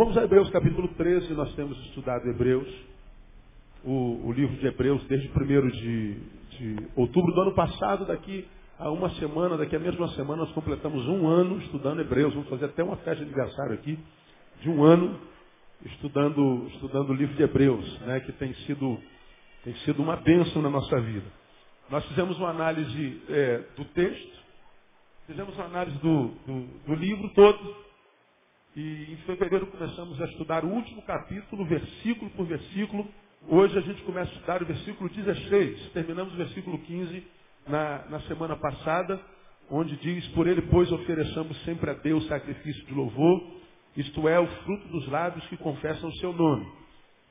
Vamos a Hebreus capítulo 13, nós temos estudado Hebreus, o, o livro de Hebreus desde 1 de, de outubro do ano passado, daqui a uma semana, daqui a mesma semana, nós completamos um ano estudando Hebreus, vamos fazer até uma festa de aniversário aqui, de um ano, estudando, estudando o livro de Hebreus, né, que tem sido, tem sido uma bênção na nossa vida. Nós fizemos uma análise é, do texto, fizemos uma análise do, do, do livro todo, e em fevereiro começamos a estudar o último capítulo, versículo por versículo. Hoje a gente começa a estudar o versículo 16. Terminamos o versículo 15 na, na semana passada, onde diz, por ele, pois, ofereçamos sempre a Deus sacrifício de louvor, isto é, o fruto dos lábios que confessam o seu nome.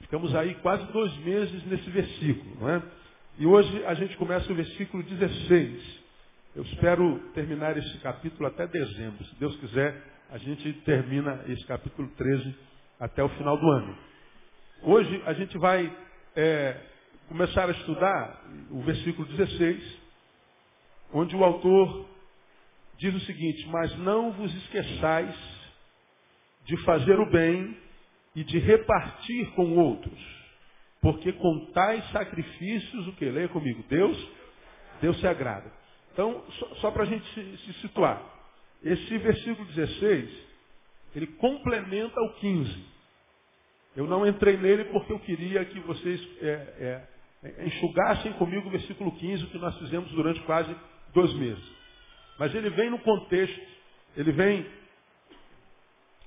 Ficamos aí quase dois meses nesse versículo, não é? E hoje a gente começa o versículo 16. Eu espero terminar esse capítulo até dezembro. Se Deus quiser, a gente termina esse capítulo 13 até o final do ano. Hoje a gente vai é, começar a estudar o versículo 16, onde o autor diz o seguinte, mas não vos esqueçais de fazer o bem e de repartir com outros, porque com tais sacrifícios, o que? Leia comigo, Deus, Deus se agrada. Então, só, só para a gente se, se situar. Esse versículo 16, ele complementa o 15. Eu não entrei nele porque eu queria que vocês é, é, enxugassem comigo o versículo 15, que nós fizemos durante quase dois meses. Mas ele vem no contexto, ele vem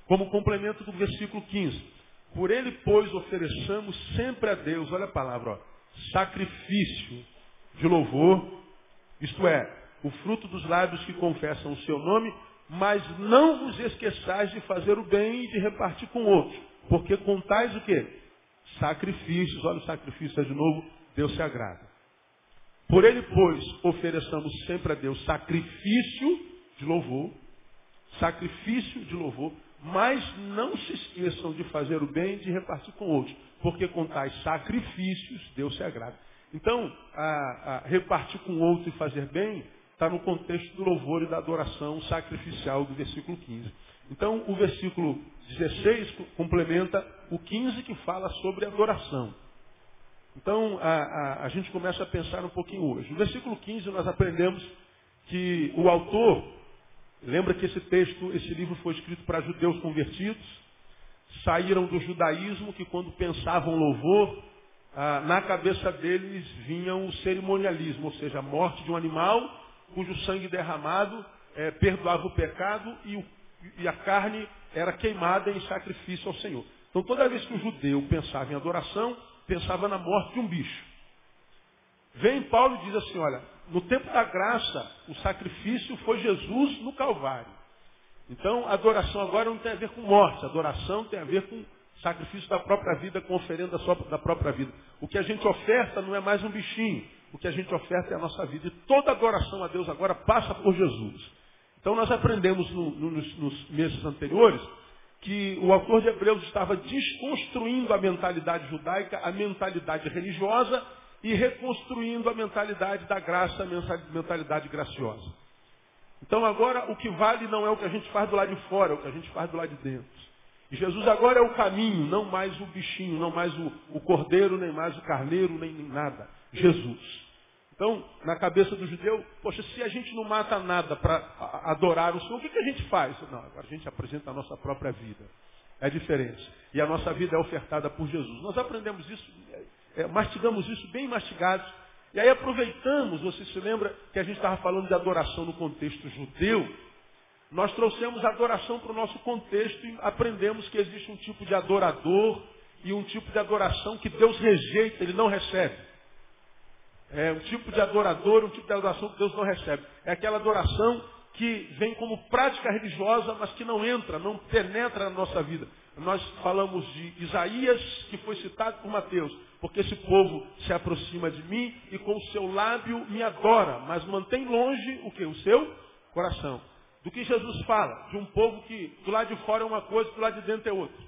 como complemento do versículo 15. Por ele, pois, ofereçamos sempre a Deus, olha a palavra, ó, sacrifício de louvor, isto é, o fruto dos lábios que confessam o seu nome, mas não vos esqueçais de fazer o bem e de repartir com outros. Porque contais o quê? Sacrifícios. Olha o sacrifício de novo, Deus se agrada. Por ele, pois, ofereçamos sempre a Deus sacrifício de louvor, sacrifício de louvor, mas não se esqueçam de fazer o bem e de repartir com outros, porque com tais sacrifícios Deus se agrada. Então, a, a repartir com outro e fazer bem está no contexto do louvor e da adoração sacrificial do versículo 15. Então, o versículo 16 complementa o 15 que fala sobre adoração. Então, a, a, a, gente começa a pensar um pouquinho hoje. No versículo 15, nós aprendemos que o autor, lembra que esse texto, esse livro foi escrito para judeus convertidos, saíram do judaísmo, que quando pensavam louvor, ah, na cabeça deles vinha o cerimonialismo, ou seja, a morte de um animal cujo sangue derramado é, perdoava o pecado e, o, e a carne era queimada em sacrifício ao Senhor. Então toda vez que o judeu pensava em adoração, pensava na morte de um bicho. Vem Paulo e diz assim, olha, no tempo da graça, o sacrifício foi Jesus no Calvário. Então, adoração agora não tem a ver com morte, adoração tem a ver com sacrifício da própria vida, com oferenda da própria vida. O que a gente oferta não é mais um bichinho, o que a gente oferta é a nossa vida. E toda adoração a Deus agora passa por Jesus. Então nós aprendemos no, no, nos, nos meses anteriores que o autor de Hebreus estava desconstruindo a mentalidade judaica, a mentalidade religiosa e reconstruindo a mentalidade da graça, a mentalidade graciosa. Então agora o que vale não é o que a gente faz do lado de fora, é o que a gente faz do lado de dentro. E Jesus agora é o caminho, não mais o bichinho, não mais o, o cordeiro, nem mais o carneiro, nem, nem nada. Jesus. Então, na cabeça do judeu, poxa, se a gente não mata nada para adorar o Senhor, o que, que a gente faz? Não, agora a gente apresenta a nossa própria vida. É a diferença. E a nossa vida é ofertada por Jesus. Nós aprendemos isso, é, mastigamos isso bem mastigados. E aí aproveitamos, você se lembra que a gente estava falando de adoração no contexto judeu? Nós trouxemos adoração para o nosso contexto e aprendemos que existe um tipo de adorador e um tipo de adoração que Deus rejeita, Ele não recebe. É um tipo de adorador, um tipo de adoração que Deus não recebe. É aquela adoração que vem como prática religiosa, mas que não entra, não penetra na nossa vida. Nós falamos de Isaías, que foi citado por Mateus, porque esse povo se aproxima de mim e com o seu lábio me adora, mas mantém longe o que? O seu coração. Do que Jesus fala, de um povo que do lado de fora é uma coisa, do lado de dentro é outra.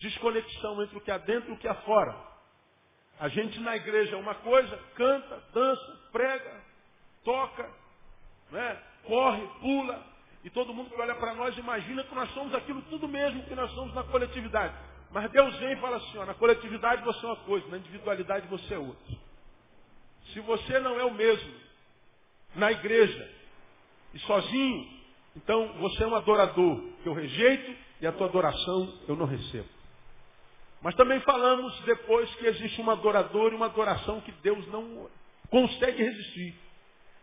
Desconexão entre o que há dentro e o que há fora. A gente na igreja é uma coisa, canta, dança, prega, toca, né? corre, pula, e todo mundo que olha para nós imagina que nós somos aquilo tudo mesmo que nós somos na coletividade. Mas Deus vem e fala assim, ó, na coletividade você é uma coisa, na individualidade você é outra. Se você não é o mesmo na igreja e sozinho, então você é um adorador que eu rejeito e a tua adoração eu não recebo. Mas também falamos depois que existe um adorador e uma adoração que Deus não consegue resistir.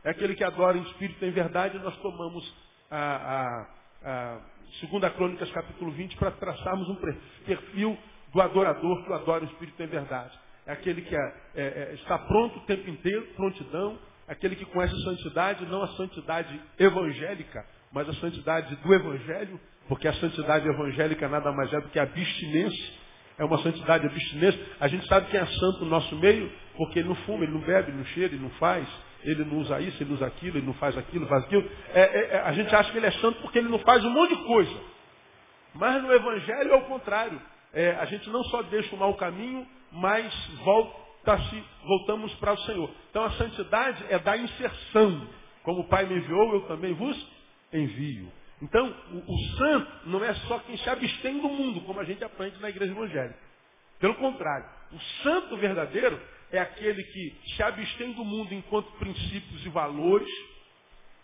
É aquele que adora em espírito em verdade, nós tomamos a, a, a segunda Crônicas capítulo 20 para traçarmos um perfil do adorador que adora em espírito em verdade. É aquele que é, é, é, está pronto o tempo inteiro, prontidão, aquele que conhece a santidade, não a santidade evangélica, mas a santidade do evangelho, porque a santidade evangélica nada mais é do que a abstinência é uma santidade abstinência. A gente sabe quem é santo no nosso meio, porque ele não fuma, ele não bebe, ele não cheira, ele não faz, ele não usa isso, ele não usa aquilo, ele não faz aquilo, faz aquilo. É, é, é, a gente acha que ele é santo porque ele não faz um monte de coisa. Mas no Evangelho é o contrário. É, a gente não só deixa o mau caminho, mas volta-se, voltamos para o Senhor. Então a santidade é da inserção. Como o Pai me enviou, eu também vos envio. Então, o, o, santo não é só quem se abstém do mundo, como a gente aprende na igreja evangélica. Pelo contrário, o santo verdadeiro é aquele que se abstém do mundo enquanto princípios e valores,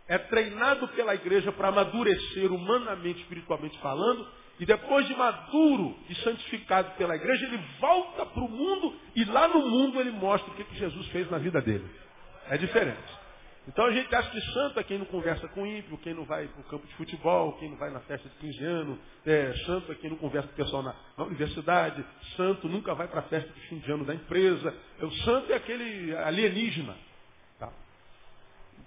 é treinado pela igreja para amadurecer humanamente, espiritualmente falando, e depois de maduro e santificado pela igreja, ele volta para o mundo e lá no mundo ele mostra o que, que Jesus fez na vida dele. É diferente. Então a gente acha que santo é quem não conversa com ímpio, quem não vai para o campo de futebol, quem não vai na festa de 15 anos, é, santo é quem não conversa com o pessoal na, na universidade, santo nunca vai para a festa de fim de ano da empresa. O santo é aquele alienígena. Tá?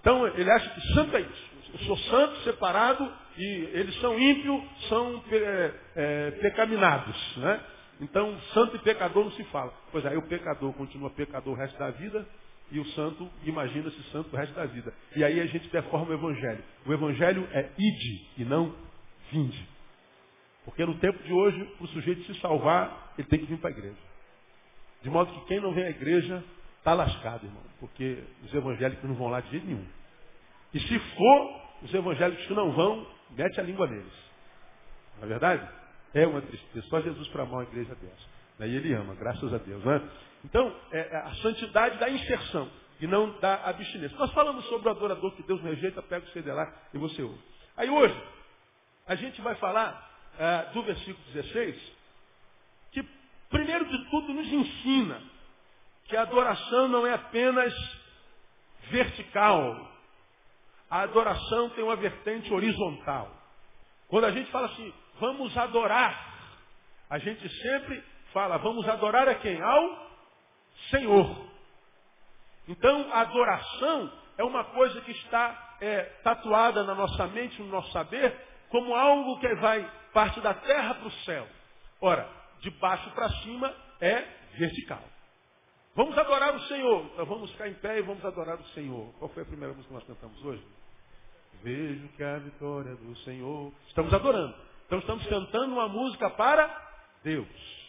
Então ele acha que santo é isso. Eu sou santo, separado, e eles são ímpios, são é, é, pecaminados. Né? Então, santo e pecador não se fala. Pois aí o pecador continua pecador o resto da vida, e o santo imagina-se santo o resto da vida. E aí a gente deforma o evangelho. O evangelho é ide e não vinde. Porque no tempo de hoje, para o sujeito se salvar, ele tem que vir para a igreja. De modo que quem não vem à igreja está lascado, irmão. Porque os evangélicos não vão lá de jeito nenhum. E se for, os evangélicos que não vão, mete a língua neles. Não é verdade? É uma tristeza. Só Jesus para mal a igreja dessa. Daí ele ama, graças a Deus. Né? Então, é, é a santidade da inserção e não da abstinência. Nós falamos sobre o adorador que Deus rejeita, pega o CD lá e você ouve. Aí hoje, a gente vai falar é, do versículo 16, que primeiro de tudo nos ensina que a adoração não é apenas vertical. A adoração tem uma vertente horizontal. Quando a gente fala assim, vamos adorar, a gente sempre fala, vamos adorar a quem? Ao Senhor. Então, a adoração é uma coisa que está é, tatuada na nossa mente, no nosso saber, como algo que vai parte da terra para o céu. Ora, de baixo para cima é vertical. Vamos adorar o Senhor. Então vamos ficar em pé e vamos adorar o Senhor. Qual foi a primeira música que nós cantamos hoje? Vejo que a vitória do Senhor. Estamos adorando. Então estamos cantando uma música para Deus.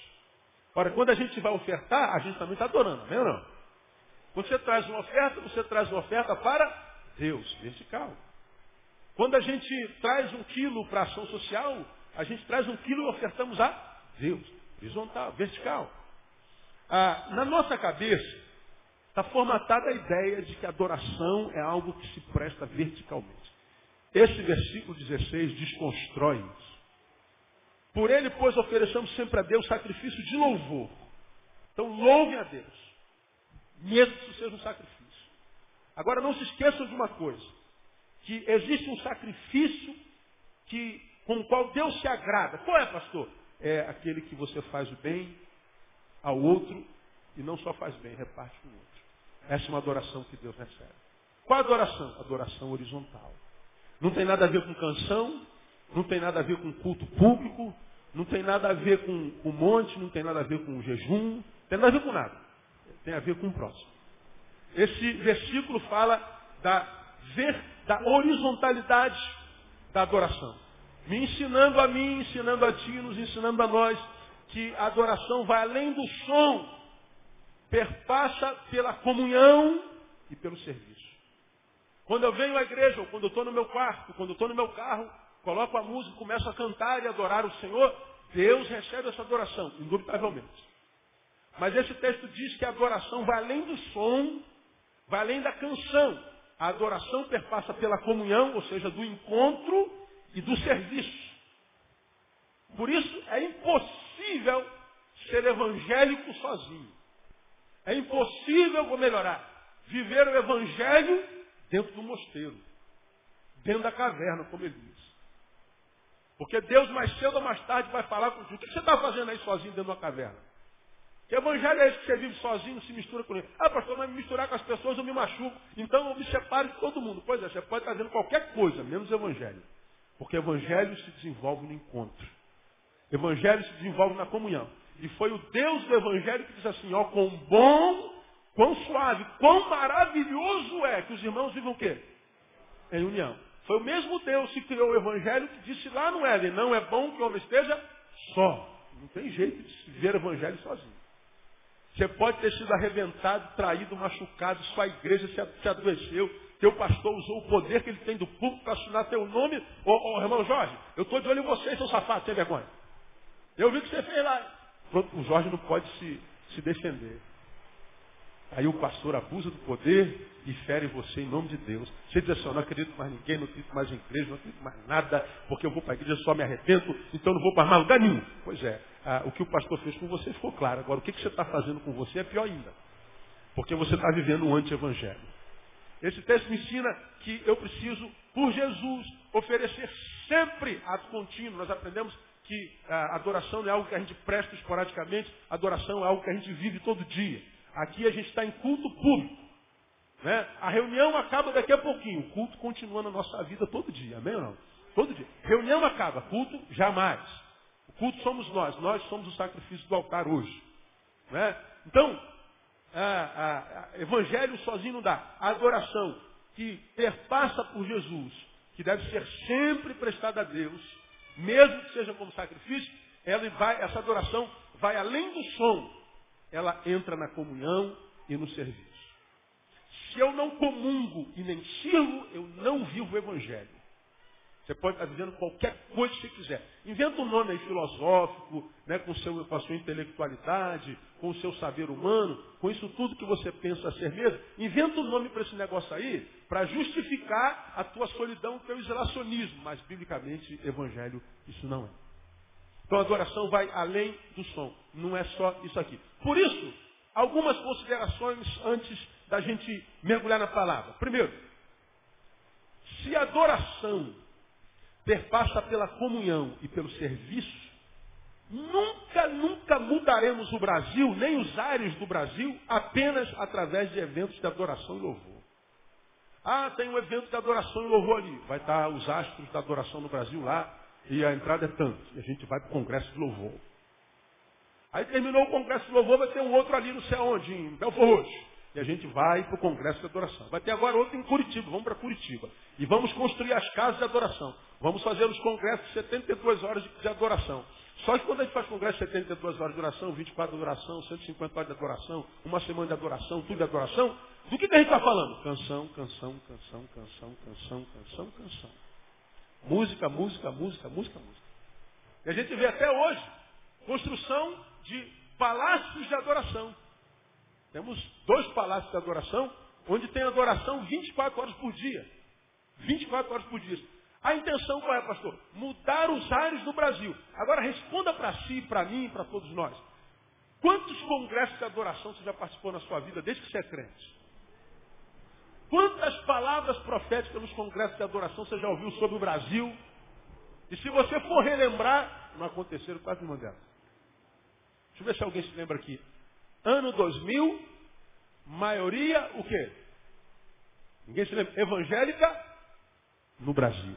Ora, quando a gente vai ofertar, a gente também está adorando, não é não? Quando você traz uma oferta, você traz uma oferta para Deus, vertical. Quando a gente traz um quilo para ação social, a gente traz um quilo e ofertamos a Deus, horizontal, vertical. Ah, na nossa cabeça, está formatada a ideia de que a adoração é algo que se presta verticalmente. Esse versículo 16 desconstrói isso. Por ele, pois, ofereçamos sempre a Deus sacrifício de louvor. Então, louve a Deus. Mesmo que isso seja um sacrifício. Agora, não se esqueçam de uma coisa. Que existe um sacrifício que, com o qual Deus se agrada. Qual é, pastor? É aquele que você faz o bem ao outro e não só faz bem, reparte com o outro. Essa é uma adoração que Deus recebe. Qual adoração? Adoração horizontal. Não tem nada a ver com canção, não tem nada a ver com culto público, não tem nada a ver com o monte, não tem nada a ver com jejum, não tem nada a ver com nada. Tem a ver com o próximo. Esse versículo fala da, ver, da horizontalidade da adoração. Me ensinando a mim, ensinando a ti, nos ensinando a nós que a adoração vai além do som, perpassa pela comunhão e pelo serviço. Quando eu venho à igreja, ou quando eu estou no meu quarto, quando eu estou no meu carro, coloco a música, começo a cantar e adorar o Senhor, Deus recebe essa adoração, indubitavelmente. Mas esse texto diz que a adoração vai além do som, vai além da canção. A adoração perpassa pela comunhão, ou seja, do encontro e do serviço. Por isso é impossível ser evangélico sozinho. É impossível, vou melhorar, viver o evangelho dentro do mosteiro, dentro da caverna, como ele diz. Porque Deus mais cedo ou mais tarde vai falar contigo. O que você está fazendo aí sozinho dentro de uma caverna? Que evangelho é esse que você vive sozinho, se mistura com ele? Ah, pastor, mas me misturar com as pessoas eu me machuco. Então eu me separo de todo mundo. Pois é, você pode estar fazendo qualquer coisa, menos evangelho. Porque evangelho se desenvolve no encontro. Evangelho se desenvolve na comunhão. E foi o Deus do Evangelho que diz assim, ó, quão bom, quão suave, quão maravilhoso é que os irmãos vivam o quê? Em união. Foi o mesmo Deus que criou o Evangelho que disse lá no Éden, não é bom que o homem esteja só. Não tem jeito de ver o Evangelho sozinho. Você pode ter sido arrebentado, traído, machucado, sua igreja se adoeceu, teu pastor usou o poder que ele tem do público para assinar teu nome. Ô, ô irmão Jorge, eu estou de olho em você, seu safado, sem vergonha. Eu vi o que você fez lá. Pronto, o Jorge não pode se, se defender. Aí o pastor abusa do poder e fere você em nome de Deus. Você diz assim, eu não acredito mais ninguém, não acredito mais em igreja, não acredito mais nada, porque eu vou para a igreja só me arrependo, então não vou para mais lugar nenhum. Pois é, ah, o que o pastor fez com você ficou claro. Agora, o que, que você está fazendo com você é pior ainda. Porque você está vivendo um anti-evangelho. Esse texto me ensina que eu preciso, por Jesus, oferecer sempre ato contínuo. Nós aprendemos que a adoração não é algo que a gente presta esporadicamente, adoração é algo que a gente vive todo dia. Aqui a gente está em culto público. Né? A reunião acaba daqui a pouquinho, o culto continua na nossa vida todo dia, amém ou não? Todo dia. Reunião acaba, culto jamais. O culto somos nós, nós somos o sacrifício do altar hoje. Né? Então, a, a, evangelho sozinho não dá. A adoração que perpassa por Jesus, que deve ser sempre prestada a Deus, mesmo que seja como sacrifício, ela vai, essa adoração vai além do som. Ela entra na comunhão e no serviço. Se eu não comungo e nem sirvo, eu não vivo o Evangelho. Você pode estar dizendo qualquer coisa que você quiser. Inventa um nome aí filosófico, né, com, seu, com a sua intelectualidade, com o seu saber humano, com isso tudo que você pensa ser mesmo. Inventa um nome para esse negócio aí, para justificar a tua solidão, o teu isolacionismo. Mas, biblicamente, evangelho, isso não é. Então a adoração vai além do som. Não é só isso aqui. Por isso, algumas considerações antes da gente mergulhar na palavra. Primeiro, se a adoração perpassa pela comunhão e pelo serviço, nunca, nunca mudaremos o Brasil, nem os ares do Brasil, apenas através de eventos de adoração e louvor. Ah, tem um evento de adoração e louvor ali. Vai estar os astros da adoração no Brasil lá, e a entrada é tanto. E a gente vai para o congresso de louvor. Aí terminou o congresso de louvor, vai ter um outro ali não sei aonde, em Belfort Roxo. E a gente vai para o congresso de adoração. Vai ter agora outro em Curitiba, vamos para Curitiba. E vamos construir as casas de adoração. Vamos fazer os congressos de 72 horas de, adoração. Só que quando a gente faz congresso de 72 horas de adoração, 24 de adoração, 150 horas de adoração, uma semana de adoração, tudo de adoração, do que, que a gente está falando? Canção, canção, canção, canção, canção, canção, canção. Música, música, música, música, música. E a gente vê até hoje construção de palácios de adoração. Temos dois palácios de adoração, onde tem adoração 24 horas por dia. 24 horas por dia. A intenção qual é, pastor? Mudar os ares do Brasil. Agora responda para si, para mim para todos nós. Quantos congressos de adoração você já participou na sua vida desde que você é crente? Quantas palavras proféticas nos congressos de adoração você já ouviu sobre o Brasil? E se você for relembrar, não aconteceram quase uma delas. Deixa eu ver se alguém se lembra aqui. Ano 2000, maioria o quê? Ninguém se lembra? Evangélica no Brasil.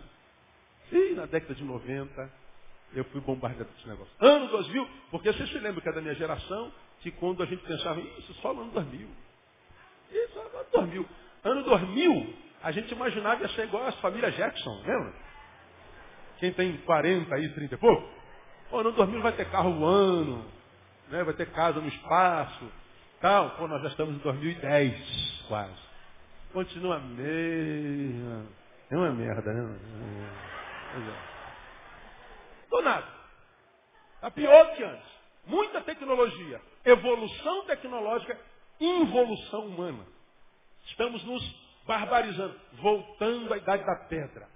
E na década de 90, eu fui bombardeado com esse negócio. Ano 2000, porque você se lembra que é da minha geração, que quando a gente pensava, isso só no ano 2000. Isso no ano 2000. Ano 2000, a gente imaginava ia ser igual às famílias Jackson, lembra? Quem tem 40 aí, 30 e pouco? Pô, ano 2000 vai ter carro voando, né? vai ter casa no espaço, tal. Pô, nós já estamos em 2010, quase. continua meio. É uma merda, né? Tô nada. Está pior que antes. Muita tecnologia. Evolução tecnológica, involução humana. Estamos nos barbarizando, voltando à idade da pedra.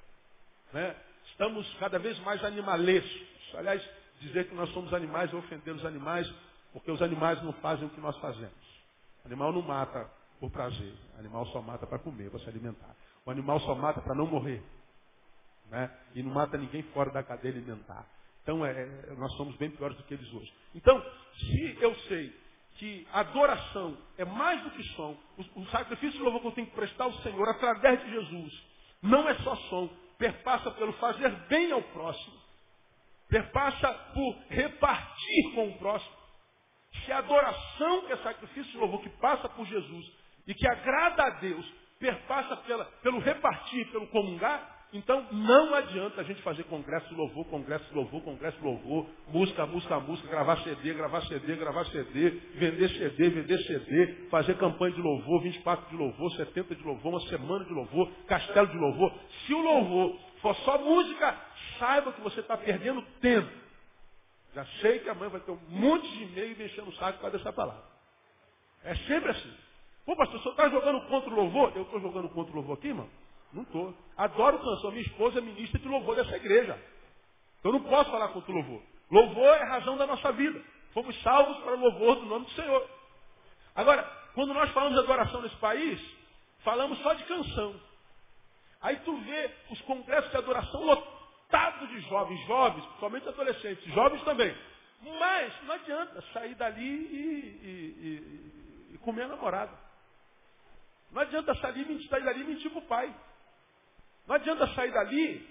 Né? Estamos cada vez mais animalescos. Aliás, dizer que nós somos animais é ofender os animais, porque os animais não fazem o que nós fazemos. O animal não mata por prazer. O animal só mata para comer, para se alimentar. O animal só mata para não morrer. Né? E não mata ninguém fora da cadeia alimentar. Então, é, é, nós somos bem piores do que eles hoje. Então, se eu sei que adoração é mais do que som, o, o sacrifício de louvor que eu tenho que prestar ao Senhor através de Jesus, não é só som, perpassa pelo fazer bem ao próximo, perpassa por repartir com o próximo. Se a adoração que é sacrifício de louvor que passa por Jesus e que agrada a Deus, perpassa pela, pelo repartir, pelo comungar, então não adianta a gente fazer congresso louvor, congresso louvor, congresso louvor, música, música, música, gravar CD, gravar CD, gravar CD, vender CD, vender CD, fazer campanha de louvor, 24 de louvor, 70 de louvor, uma semana de louvor, castelo de louvor. Se o louvor for só música, saiba que você está perdendo tempo. Já sei que a mãe vai ter um monte de e-mail mexendo o saco causa dessa palavra. É sempre assim. Pô, pastor, senhor está jogando contra o louvor? Eu estou jogando contra o louvor aqui, irmão? Não estou. Adoro canção. Minha esposa é ministra de louvor dessa igreja. Então não posso falar contra o louvor. Louvor é a razão da nossa vida. Fomos salvos para o louvor do nome do Senhor. Agora, quando nós falamos de adoração nesse país, falamos só de canção. Aí tu vê os congressos de adoração lotados de jovens, jovens, principalmente adolescentes, jovens também. Mas não adianta sair dali e, e, e, e comer a namorada. Não adianta sair, sair dali e mentir para o pai. Não adianta sair dali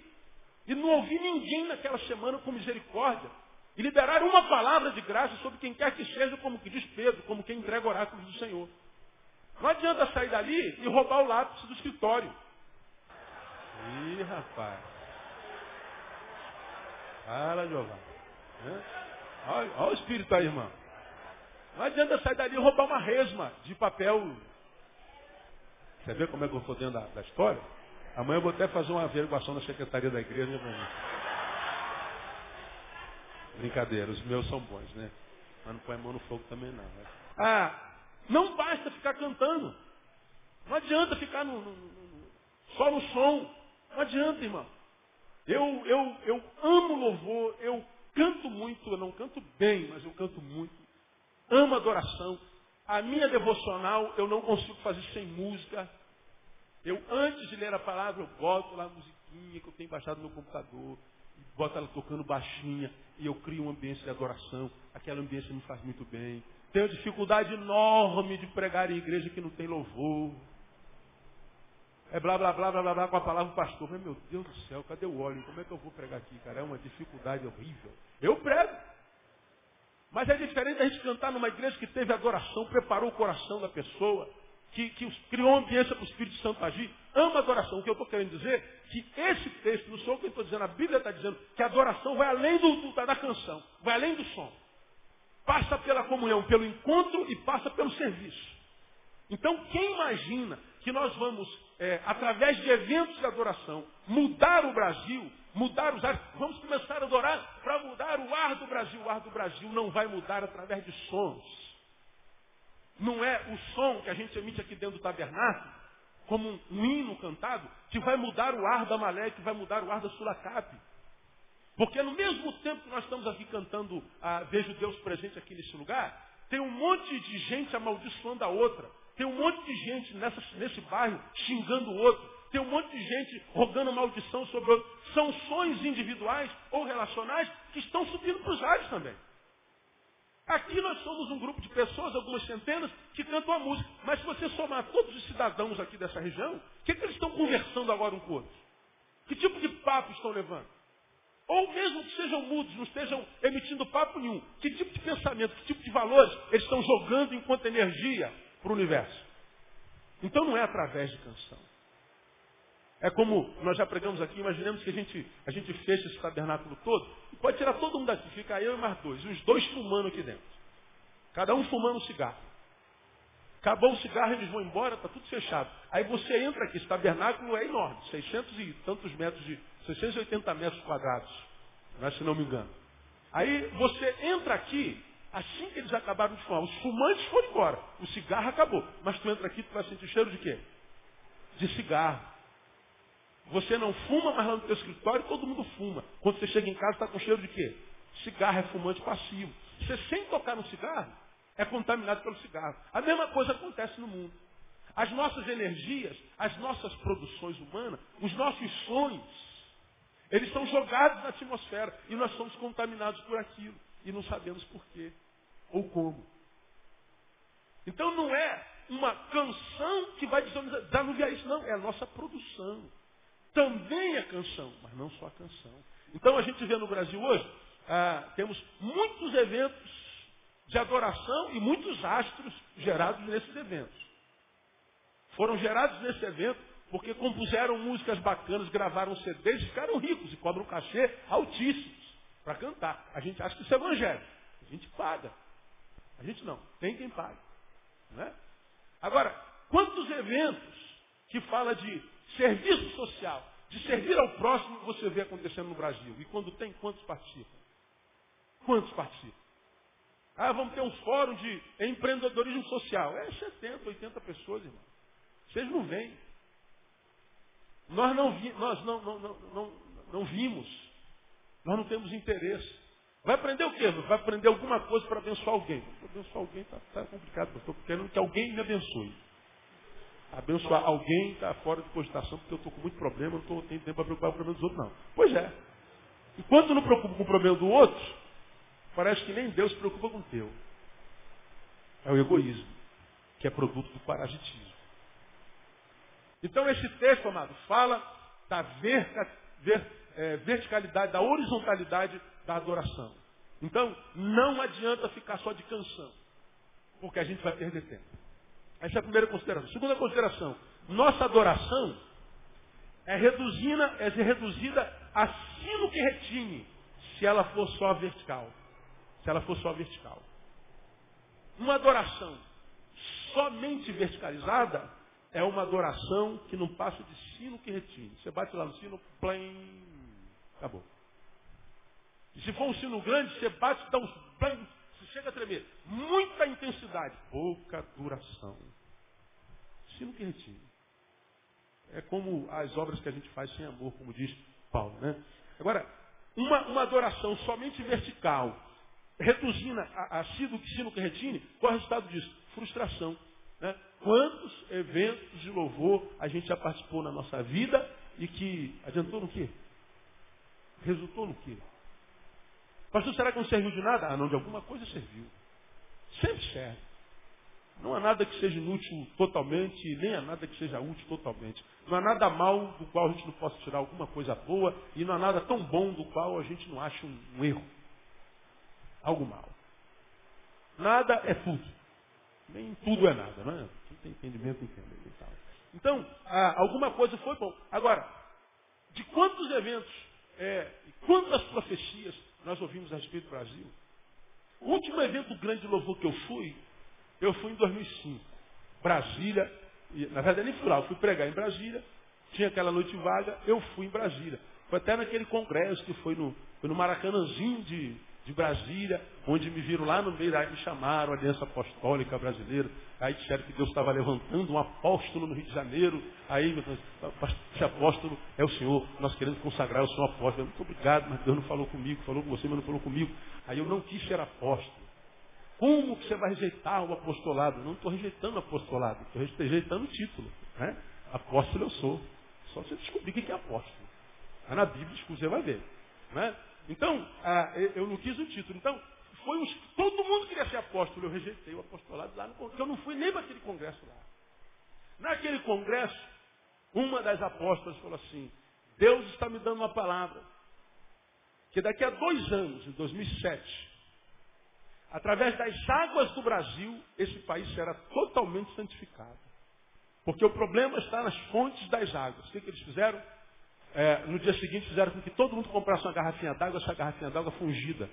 e não ouvir ninguém naquela semana com misericórdia. E liberar uma palavra de graça sobre quem quer que seja, como que diz Pedro, como quem entrega oráculos do Senhor. Não adianta sair dali e roubar o lápis do escritório. Ih, rapaz. Fala, Giovanni. Olha, olha o espírito aí, irmão. Não adianta sair dali e roubar uma resma de papel. Você vê como é que eu estou dentro da, da história? Amanhã eu vou até fazer uma averiguação na secretaria da igreja. Brincadeira, os meus são bons, né? Mas não põe a mão no fogo também não. Né? Ah, não basta ficar cantando. Não adianta ficar no, no, no, só no som. Não adianta, irmão. Eu, eu, eu amo louvor, eu canto muito, eu não canto bem, mas eu canto muito. Amo adoração. A minha devocional eu não consigo fazer sem música. Eu, antes de ler a palavra, eu boto lá a musiquinha que eu tenho baixado no meu computador, boto ela tocando baixinha, e eu crio um ambiente de adoração. Aquela ambiente me faz muito bem. Tenho dificuldade enorme de pregar em igreja que não tem louvor. É blá blá blá blá blá, blá com a palavra do pastor. Mas meu Deus do céu, cadê o óleo? Como é que eu vou pregar aqui, cara? É uma dificuldade horrível. Eu prego. Mas é diferente a gente cantar numa igreja que teve adoração, preparou o coração da pessoa, que, que criou ambiência para o Espírito Santo agir, ama adoração. O que eu estou querendo dizer que esse texto, não sou eu que estou dizendo, a Bíblia está dizendo que a adoração vai além do, do, da canção, vai além do som. Passa pela comunhão, pelo encontro e passa pelo serviço. Então, quem imagina que nós vamos, é, através de eventos de adoração, mudar o Brasil, mudar os ares, vamos começar a adorar para mudar o ar do Brasil. O ar do Brasil não vai mudar através de sons. Não é o som que a gente emite aqui dentro do tabernáculo, como um, um hino cantado, que vai mudar o ar da Malé, que vai mudar o ar da Sulacap. Porque no mesmo tempo que nós estamos aqui cantando a Vejo Deus presente aqui nesse lugar, tem um monte de gente amaldiçoando a outra. Tem um monte de gente nessa, nesse bairro xingando o outro. Tem um monte de gente rogando maldição sobre o outro. São sons individuais ou relacionais que estão subindo para os ares também. Aqui nós somos um grupo de pessoas, algumas centenas, que cantam a música. Mas se você somar todos os cidadãos aqui dessa região, o que, que eles estão conversando agora um com o outro? Que tipo de papo estão levando? Ou mesmo que sejam mudos, não estejam emitindo papo nenhum. Que tipo de pensamento, que tipo de valores eles estão jogando enquanto energia para o universo? Então não é através de canção. É como nós já pregamos aqui, imaginemos que a gente, a gente fecha esse tabernáculo todo, e pode tirar todo mundo daqui, fica eu e mais dois, os dois fumando aqui dentro. Cada um fumando um cigarro. Acabou o cigarro, eles vão embora, está tudo fechado. Aí você entra aqui, esse tabernáculo é enorme, 600 e tantos metros de, 680 metros quadrados, né, se não me engano. Aí você entra aqui, assim que eles acabaram de fumar, os fumantes foram embora, o cigarro acabou. Mas tu entra aqui, tu vai sentir cheiro de quê? De cigarro. Você não fuma, mas lá no teu escritório todo mundo fuma. Quando você chega em casa, está com cheiro de quê? Cigarro é fumante passivo. Você sem tocar no cigarro, é contaminado pelo cigarro. A mesma coisa acontece no mundo. As nossas energias, as nossas produções humanas, os nossos sonhos, eles são jogados na atmosfera e nós somos contaminados por aquilo e não sabemos por quê ou como. Então não é uma canção que vai desanuviar isso, não, é a nossa produção. Também é canção, mas não só a canção. Então a gente vê no Brasil hoje, ah, temos muitos eventos de adoração e muitos astros gerados nesses eventos. Foram gerados nesse evento porque compuseram músicas bacanas, gravaram CDs, ficaram ricos e cobram cachê altíssimos para cantar. A gente acha que isso é evangelho. A gente paga. A gente não. Tem quem pague. Né? Agora, quantos eventos que fala de serviço social, de servir ao próximo, você vê acontecendo no Brasil? E quando tem, quantos participam? Quantos participam? Ah, vamos ter um fórum de empreendedorismo social. É 70, 80 pessoas, irmão. Vocês não vêm. Nós não, vi, nós não, não, não, não, não vimos. Nós não temos interesse. Vai aprender o quê? Vai aprender alguma coisa para abençoar alguém. Abençoar alguém está tá complicado, eu estou querendo que alguém me abençoe. Abençoar alguém está fora de cogitação, porque eu estou com muito problema, não tenho tempo para preocupar com o problema dos outros, não. Pois é. Enquanto não preocupo com o problema do outro, Parece que nem Deus se preocupa com o teu. É o egoísmo, que é produto do parasitismo. Então esse texto, amado, fala da é, verticalidade, da horizontalidade da adoração. Então, não adianta ficar só de canção, porque a gente vai perder tempo. Essa é a primeira consideração. Segunda consideração, nossa adoração é reduzida, é reduzida a sino que retine, se ela for só vertical se ela for só vertical. Uma adoração somente verticalizada é uma adoração que não passa de sino que retine. Você bate lá no sino, plim, acabou. E se for um sino grande, você bate, dá uns plim, você chega a tremer. Muita intensidade, pouca duração. Sino que retine. É como as obras que a gente faz sem amor, como diz Paulo. Né? Agora, uma, uma adoração somente vertical, reduzindo a, a sino, sino que retine, qual é o resultado disso? Frustração. Né? Quantos eventos de louvor a gente já participou na nossa vida e que adiantou no quê? Resultou no quê? Pastor, será que não serviu de nada? Ah, não, de alguma coisa serviu. Sempre serve. Não há nada que seja inútil totalmente, nem há nada que seja útil totalmente. Não há nada mal do qual a gente não possa tirar alguma coisa boa, e não há nada tão bom do qual a gente não ache um, um erro algo mal. Nada é tudo. Nem tudo é nada, não é? Quem tem entendimento entende e tal. Então, ah, alguma coisa foi bom. Agora, de quantos eventos é, quantas profecias nós ouvimos a respeito do Brasil? O último evento grande de louvor que eu fui, eu fui em 2005. Brasília, na verdade nem fui lá, eu fui pregar em Brasília, tinha aquela noite vaga, eu fui em Brasília. Foi até naquele congresso que foi no, foi no Maracanãzinho de, de Brasília, onde me viram lá no meio, aí me chamaram, a Aliança Apostólica Brasileira, aí disseram que Deus estava levantando um apóstolo no Rio de Janeiro, aí esse apóstolo é o Senhor, nós queremos consagrar o Senhor apóstolo. Muito obrigado, mas Deus não falou comigo, falou com você, mas não falou comigo. Aí eu não quis ser apóstolo. Como que você vai rejeitar o apostolado? Não estou rejeitando o apostolado, estou rejeitando o título. Né? Apóstolo eu sou. Só você descobrir o que é apóstolo. Está na Bíblia, você vai ver. Né? Então, ah, eu não quis o título. Então, foi uns, todo mundo queria ser apóstolo. Eu rejeitei o apostolado lá no congresso. Eu não fui nem para aquele congresso lá. Naquele congresso, uma das apóstolas falou assim, Deus está me dando uma palavra. Que daqui a dois anos, em 2007, através das águas do Brasil, esse país será totalmente santificado. Porque o problema está nas fontes das águas. O que, que eles fizeram? É, no dia seguinte fizeram com que todo mundo comprasse uma garrafinha d'água, essa garrafinha d'água fungida.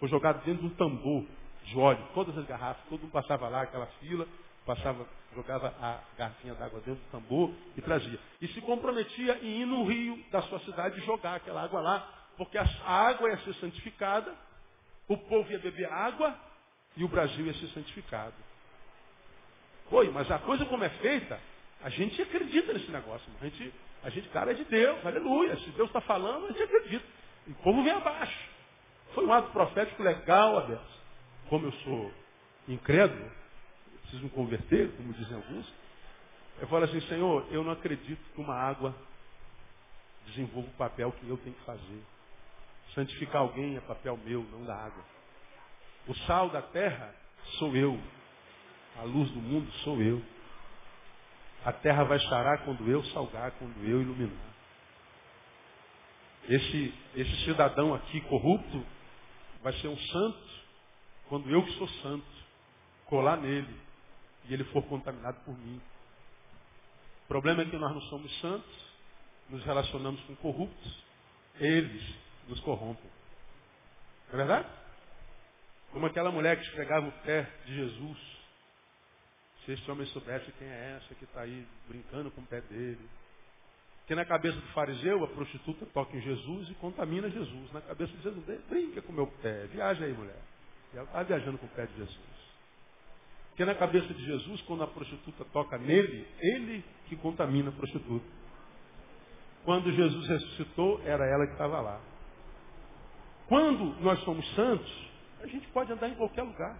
Foi jogada dentro de um tambor de óleo, todas as garrafas, todo mundo passava lá, aquela fila, passava, jogava a garrafinha d'água dentro do tambor e trazia. E se comprometia em ir no rio da sua cidade e jogar aquela água lá, porque a água ia ser santificada, o povo ia beber água e o Brasil ia ser santificado. Oi, mas a coisa como é feita, a gente acredita nesse negócio. A gente, a gente, cara, é de Deus, aleluia. Se Deus está falando, a gente acredita. E o povo vem abaixo. Foi um ato profético legal, Adeus. Como eu sou incrédulo, preciso me converter, como dizem alguns. Eu falo assim, Senhor, eu não acredito que uma água desenvolva o papel que eu tenho que fazer. Santificar alguém é papel meu, não da água. O sal da terra sou eu. A luz do mundo sou eu. A terra vai charar quando eu salgar, quando eu iluminar. Esse, esse cidadão aqui corrupto vai ser um santo quando eu que sou santo colar nele e ele for contaminado por mim. O problema é que nós não somos santos, nos relacionamos com corruptos, eles nos corrompem. Não é verdade? Como aquela mulher que esfregava o pé de Jesus. Se esse homem soubesse quem é essa que está aí brincando com o pé dele. Porque na cabeça do fariseu, a prostituta toca em Jesus e contamina Jesus. Na cabeça de Jesus, brinca com o meu pé, viaja aí, mulher. E ela está viajando com o pé de Jesus. Porque na cabeça de Jesus, quando a prostituta toca nele, ele que contamina a prostituta. Quando Jesus ressuscitou, era ela que estava lá. Quando nós somos santos, a gente pode andar em qualquer lugar.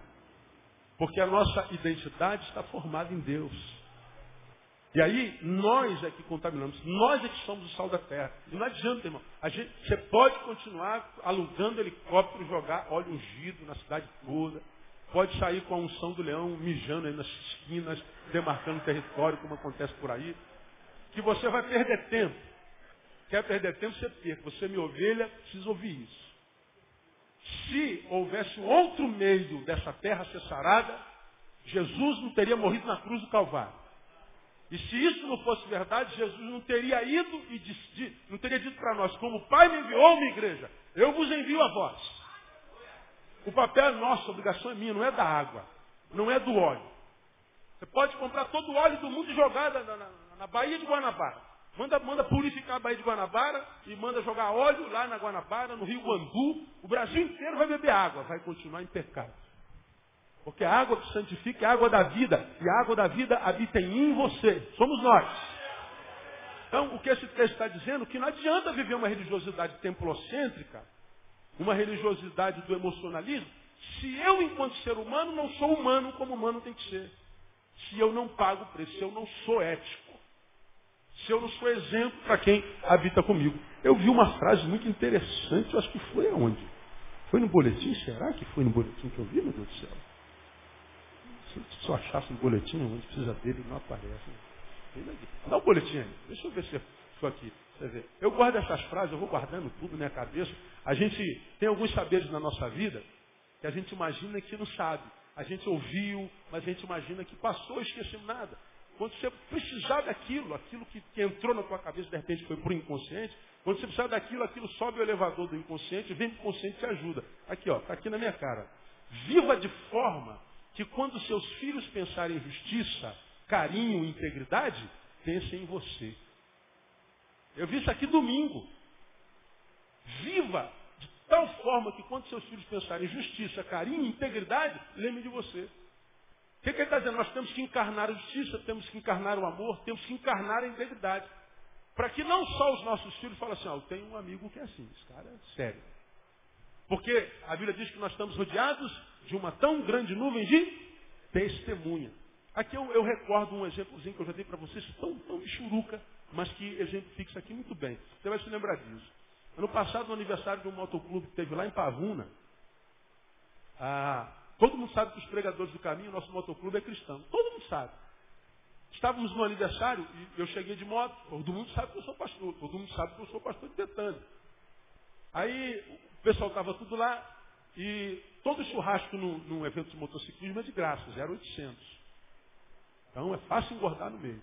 Porque a nossa identidade está formada em Deus. E aí, nós é que contaminamos. Nós é que somos o sal da terra. E não adianta, irmão. A gente, você pode continuar alugando helicóptero, jogar óleo ungido na cidade toda. Pode sair com a unção do leão, mijando aí nas esquinas, demarcando território, como acontece por aí. Que você vai perder tempo. Quer perder tempo, você perca. Você, minha ovelha, precisa ouvir isso. Se houvesse outro meio dessa terra ser sarada, Jesus não teria morrido na cruz do Calvário. E se isso não fosse verdade, Jesus não teria ido e disse, não teria dito para nós, como o Pai me enviou, minha igreja, eu vos envio a vós. O papel é nosso, a obrigação é minha, não é da água, não é do óleo. Você pode comprar todo o óleo do mundo e jogar na, na, na Baía de Guanabara. Manda, manda purificar a Baía de Guanabara e manda jogar óleo lá na Guanabara, no Rio Guandu. O Brasil inteiro vai beber água, vai continuar em pecado. Porque a água que santifica é a água da vida. E a água da vida habita em você. Somos nós. Então, o que esse texto está dizendo? Que não adianta viver uma religiosidade templocêntrica, uma religiosidade do emocionalismo, se eu, enquanto ser humano, não sou humano como humano tem que ser. Se eu não pago o preço, se eu não sou ético. Se eu não sou exemplo para quem habita comigo. Eu vi uma frase muito interessante, eu acho que foi aonde? Foi no boletim? Será que foi no boletim que eu vi, meu Deus do céu? Se eu achasse um boletim, gente precisa dele, não aparece. Dá o um boletim aí. Deixa eu ver se é isso aqui. Você vê. Eu guardo essas frases, eu vou guardando tudo na minha cabeça. A gente tem alguns saberes na nossa vida que a gente imagina que não sabe. A gente ouviu, mas a gente imagina que passou esqueceu nada. Quando você precisar daquilo, aquilo que, entrou na tua cabeça, de repente foi para o inconsciente, quando você precisar daquilo, aquilo sobe o elevador do inconsciente, vem para o consciente e te ajuda. Aqui, ó, está aqui na minha cara. Viva de forma que quando seus filhos pensarem em justiça, carinho integridade, pensem em você. Eu vi isso aqui domingo. Viva de tal forma que quando seus filhos pensarem em justiça, carinho integridade, lembrem de você. Que, que ele está dizendo? Nós temos que encarnar a justiça, temos que encarnar o amor, temos que encarnar a integridade. Para que não só os nossos filhos falem assim, ah, eu tenho um amigo que é assim, esse cara é sério. Porque a Bíblia diz que nós estamos rodeados de uma tão grande nuvem de testemunha. Aqui eu, eu recordo um exemplozinho que eu já dei para vocês, tão, tão michuruca, mas que exemplifica isso aqui muito bem. Você vai se lembrar disso. Ano passado, no aniversário de um motoclube que teve lá em Pavuna, ah, todo mundo sabe que os pregadores do caminho, nosso motoclube é cristão. Todo mundo sabe. Estávamos no aniversário e eu cheguei de moto. Todo mundo sabe que eu sou pastor. Todo mundo sabe que eu sou pastor de Betânia. Aí o pessoal estava tudo lá, e todo churrasco num, num evento de motociclismo é de graça, 0,800. Então é fácil engordar no meio.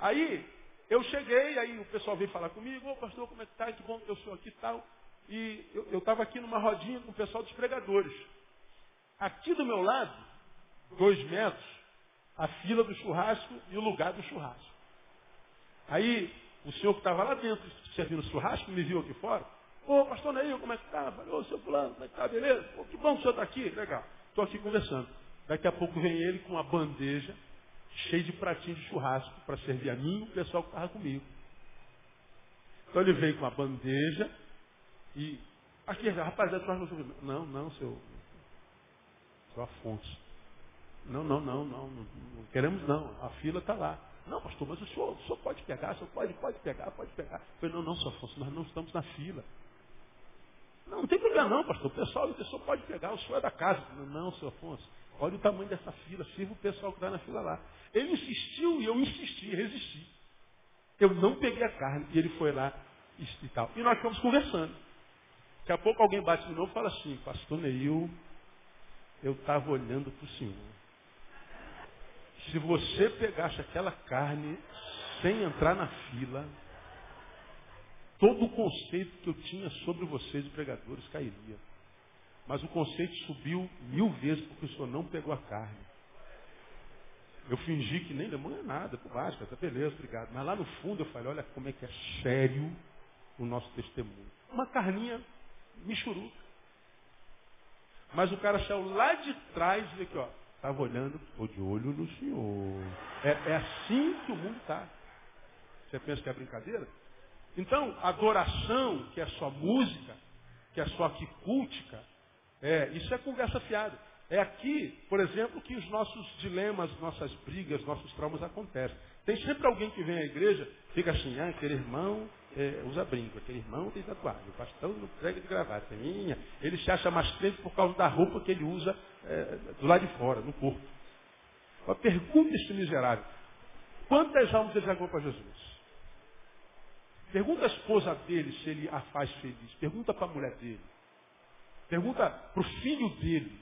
Aí eu cheguei, aí o pessoal veio falar comigo, ô pastor, como é que tá? Que bom que eu sou aqui e tal. E eu estava aqui numa rodinha com o pessoal dos pregadores. Aqui do meu lado, dois metros, a fila do churrasco e o lugar do churrasco. Aí, o senhor que estava lá dentro servindo churrasco me viu aqui fora. Ô, pastor Neil, como é que tá? Falei, ô, seu fulano, como é que tá? Beleza? Pô, que bom que o senhor está aqui. Legal. Estou aqui conversando. Daqui a pouco vem ele com uma bandeja cheia de pratinhos de churrasco para servir a mim e o pessoal que estava comigo. Então ele veio com a bandeja e. Aqui, rapaziada, churrasco não Não, seu. Seu Afonso. Não, não, não, não, não, queremos não. A fila está lá. Não, pastor, mas o senhor, o senhor pode pegar, o senhor pode, pode pegar, pode pegar. Eu falei, não, não, seu Afonso, nós não estamos na fila. Não, não tem problema não, pastor. O pessoal, o pessoal pode pegar, o senhor é da casa. Não, não, Afonso. Olha o tamanho dessa fila, sirva o pessoal que está na fila lá. Ele insistiu e eu insisti, resisti. Eu não peguei a carne e ele foi lá e tal. E nós ficamos conversando. Daqui a pouco alguém bate de novo e fala assim, pastor Neil, eu estava olhando para o senhor. Se você pegasse aquela carne sem entrar na fila, todo o conceito que eu tinha sobre vocês, pregadores, cairia. Mas o conceito subiu mil vezes porque o senhor não pegou a carne. Eu fingi que nem demônio é nada, por baixo, tá beleza, obrigado. Mas lá no fundo eu falei, olha como é que é sério o nosso testemunho. Uma carninha michuruca. Mas o cara saiu lá de trás e aqui, ó, Estava olhando, estou de olho no Senhor. É, é assim que o mundo está. Você pensa que é brincadeira? Então, adoração, que é só música, que é só aqui cultica, é, isso é conversa fiada. É aqui, por exemplo, que os nossos dilemas, nossas brigas, nossos traumas acontecem. Tem sempre alguém que vem à igreja, fica assim, ah, aquele irmão é, usa brinco, aquele irmão tem tatuagem, o pastor não prega de gravata, minha. Ele se acha mais crente por causa da roupa que ele usa é, do lado de fora, no corpo. Uma pergunta esse miserável. Quantas almas ele jogou para Jesus? Pergunta à esposa dele se ele a faz feliz. Pergunta para a mulher dele. Pergunta para o filho dele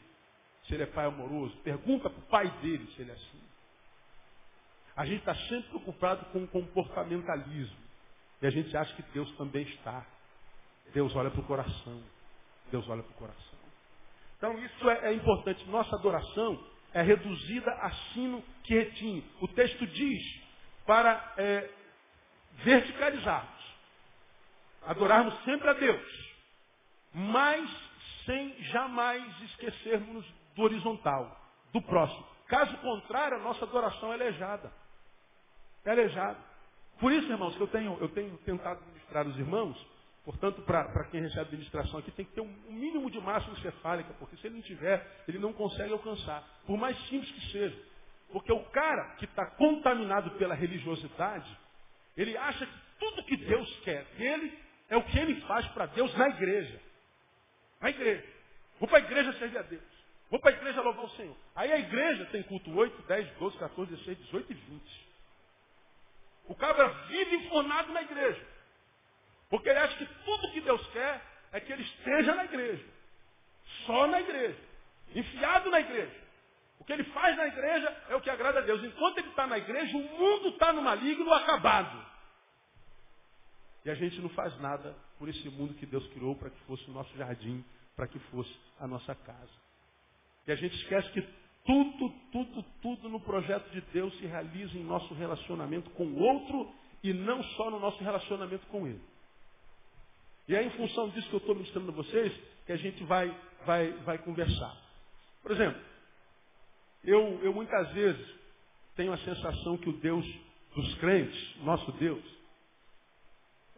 se ele é pai amoroso. Pergunta para o pai dele se ele é assim. A gente está sempre preocupado com o comportamentalismo. E a gente acha que Deus também está. Deus olha para o coração. Deus olha para o coração. Então isso é, é, importante. Nossa adoração é reduzida a sino que retine. O texto diz para é, verticalizarmos. Adorarmos sempre a Deus. Mas sem jamais esquecermos do horizontal, do próximo. Caso contrário, a nossa adoração é aleijada. É aleijada. Por isso, irmãos, que eu tenho, eu tenho tentado ministrar os irmãos, portanto, para quem recebe administração aqui, tem que ter um, mínimo de massa encefálica, porque se ele não tiver, ele não consegue alcançar, por mais simples que seja. Porque o cara que está contaminado pela religiosidade, ele acha que tudo que Deus quer dele é o que ele faz para Deus na igreja. Na igreja. Vou para a igreja servir a Deus. Vou para a igreja louvar o Senhor. Aí a igreja tem culto 8, 10, 12, 14, 16, 18 e 20. O cabra vive enfornado na igreja. Porque ele acha que tudo que Deus quer é que ele esteja na igreja. Só na igreja. Enfiado na igreja. O que ele faz na igreja é o que agrada a Deus. Enquanto ele está na igreja, o mundo está no maligno acabado. E a gente não faz nada por esse mundo que Deus criou para que fosse o nosso jardim, para que fosse a nossa casa. E a gente esquece que tudo, tudo, tudo no projeto de Deus se realiza em nosso relacionamento com o outro e não só no nosso relacionamento com Ele. E é em função disso que eu estou mostrando a vocês que a gente vai, vai, vai conversar. Por exemplo, eu, eu muitas vezes tenho a sensação que o Deus dos crentes, nosso Deus,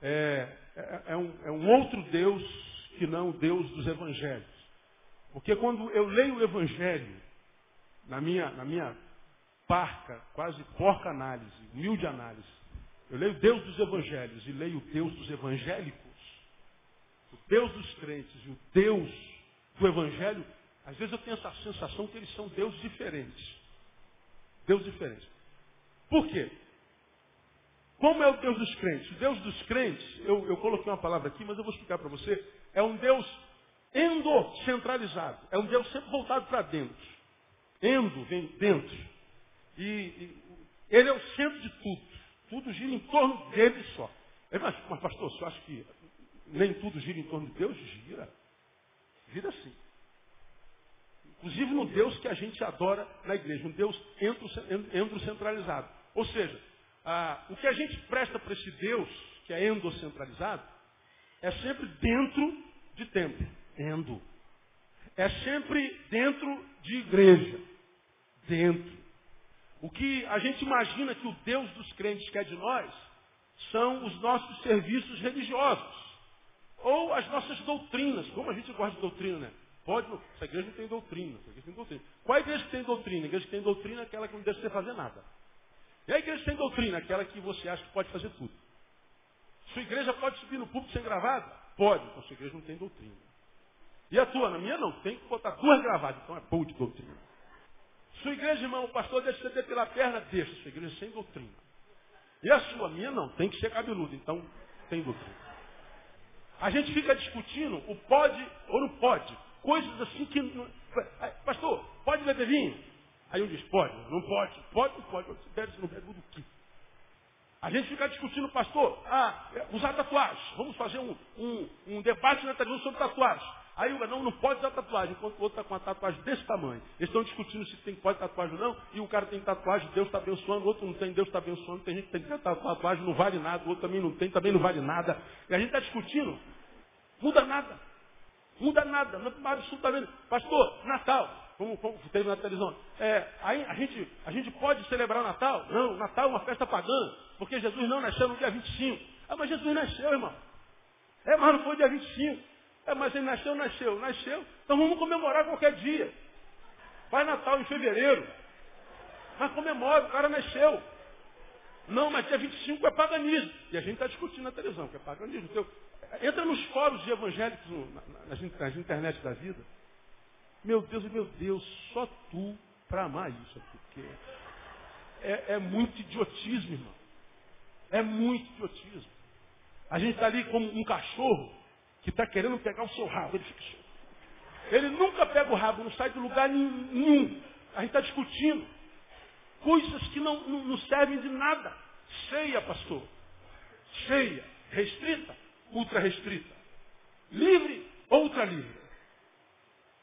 é, é, é, um, é um outro Deus que não o Deus dos evangelhos. Porque quando eu leio o Evangelho, na minha, na minha parca, quase porca análise, humilde análise, eu leio Deus dos Evangelhos e leio Deus dos evangélicos, o Deus dos crentes e o Deus do Evangelho, às vezes eu tenho essa sensação que eles são deuses diferentes. Deus diferentes. Por quê? Como é o Deus dos crentes? O Deus dos crentes, eu, eu coloquei uma palavra aqui, mas eu vou explicar para você, é um Deus endocentralizado. É um Deus sempre voltado para dentro. Endo vem dentro. E, e, ele é o centro de tudo. Tudo gira em torno dele só. Mas, mas pastor, você acha que nem tudo gira em torno de Deus? Gira. Gira sim. Inclusive no Deus que a gente adora na igreja, um Deus endocentralizado. Ou seja, ah, o que a gente presta para esse Deus, que é endocentralizado, é sempre dentro de templo. Endo. É sempre dentro de igreja. Dentro. O que a gente imagina que o Deus dos crentes quer de nós são os nossos serviços religiosos. Ou as nossas doutrinas. Como a gente gosta de doutrina, né? Pode, essa igreja não tem doutrina. Essa igreja tem doutrina. Qual a igreja que tem doutrina? A igreja que tem doutrina é aquela que não deixa você fazer nada. E a igreja que tem doutrina? Aquela que você acha que pode fazer tudo. Sua igreja pode subir no público sem gravata? Pode. Então sua igreja não tem doutrina. E a tua? Na minha não. Tem que botar duas gravatas. Então é boa de doutrina. Sua igreja, irmão, o pastor deixa você ter pela perna? Deixa. Sua igreja sem doutrina. E a sua? minha não. Tem que ser cabeludo. Então tem doutrina. A gente fica discutindo o pode ou não pode. Coisas assim que. Pastor, pode beber vinho? Aí um diz, pode, não pode, pode, não pode. Se bebe, se não bebe, do que? A gente fica discutindo, pastor, ah, usar tatuagem. Vamos fazer um, um, um debate na televisão sobre tatuagem. Aí o não, não pode usar tatuagem, enquanto o outro está com uma tatuagem desse tamanho. Eles estão discutindo se tem pode tatuagem ou não, e o cara tem tatuagem, Deus está abençoando, o outro não tem, Deus está abençoando, tem gente que tem tatuagem, não vale nada, o outro também não tem, também não vale nada. E a gente está discutindo, muda nada. Muda nada, não absolutamente. Pastor, Natal, como, como teve na televisão. É, a, gente, a gente pode celebrar o Natal? Não, Natal é uma festa pagã, porque Jesus não nasceu no dia 25. Ah, mas Jesus nasceu, irmão. É, mas não foi dia 25. É, mas ele nasceu, nasceu, nasceu. Então vamos comemorar qualquer dia. Faz Natal em fevereiro. Mas comemora, o cara nasceu. Não, mas dia 25 é paganismo. E a gente está discutindo na televisão, que é paganismo. Então, entra nos fóruns de evangélicos nas internet da vida. Meu Deus, meu Deus, só tu para amar isso. Porque é, é muito idiotismo, irmão. É muito idiotismo. A gente está ali como um cachorro que está querendo pegar o seu rabo. Ele, fica... ele nunca pega o rabo, não sai de lugar nenhum. A gente está discutindo coisas que não, não, não servem de nada. Cheia, pastor. Cheia. Restrita, ultra restrita. Livre, ultra livre.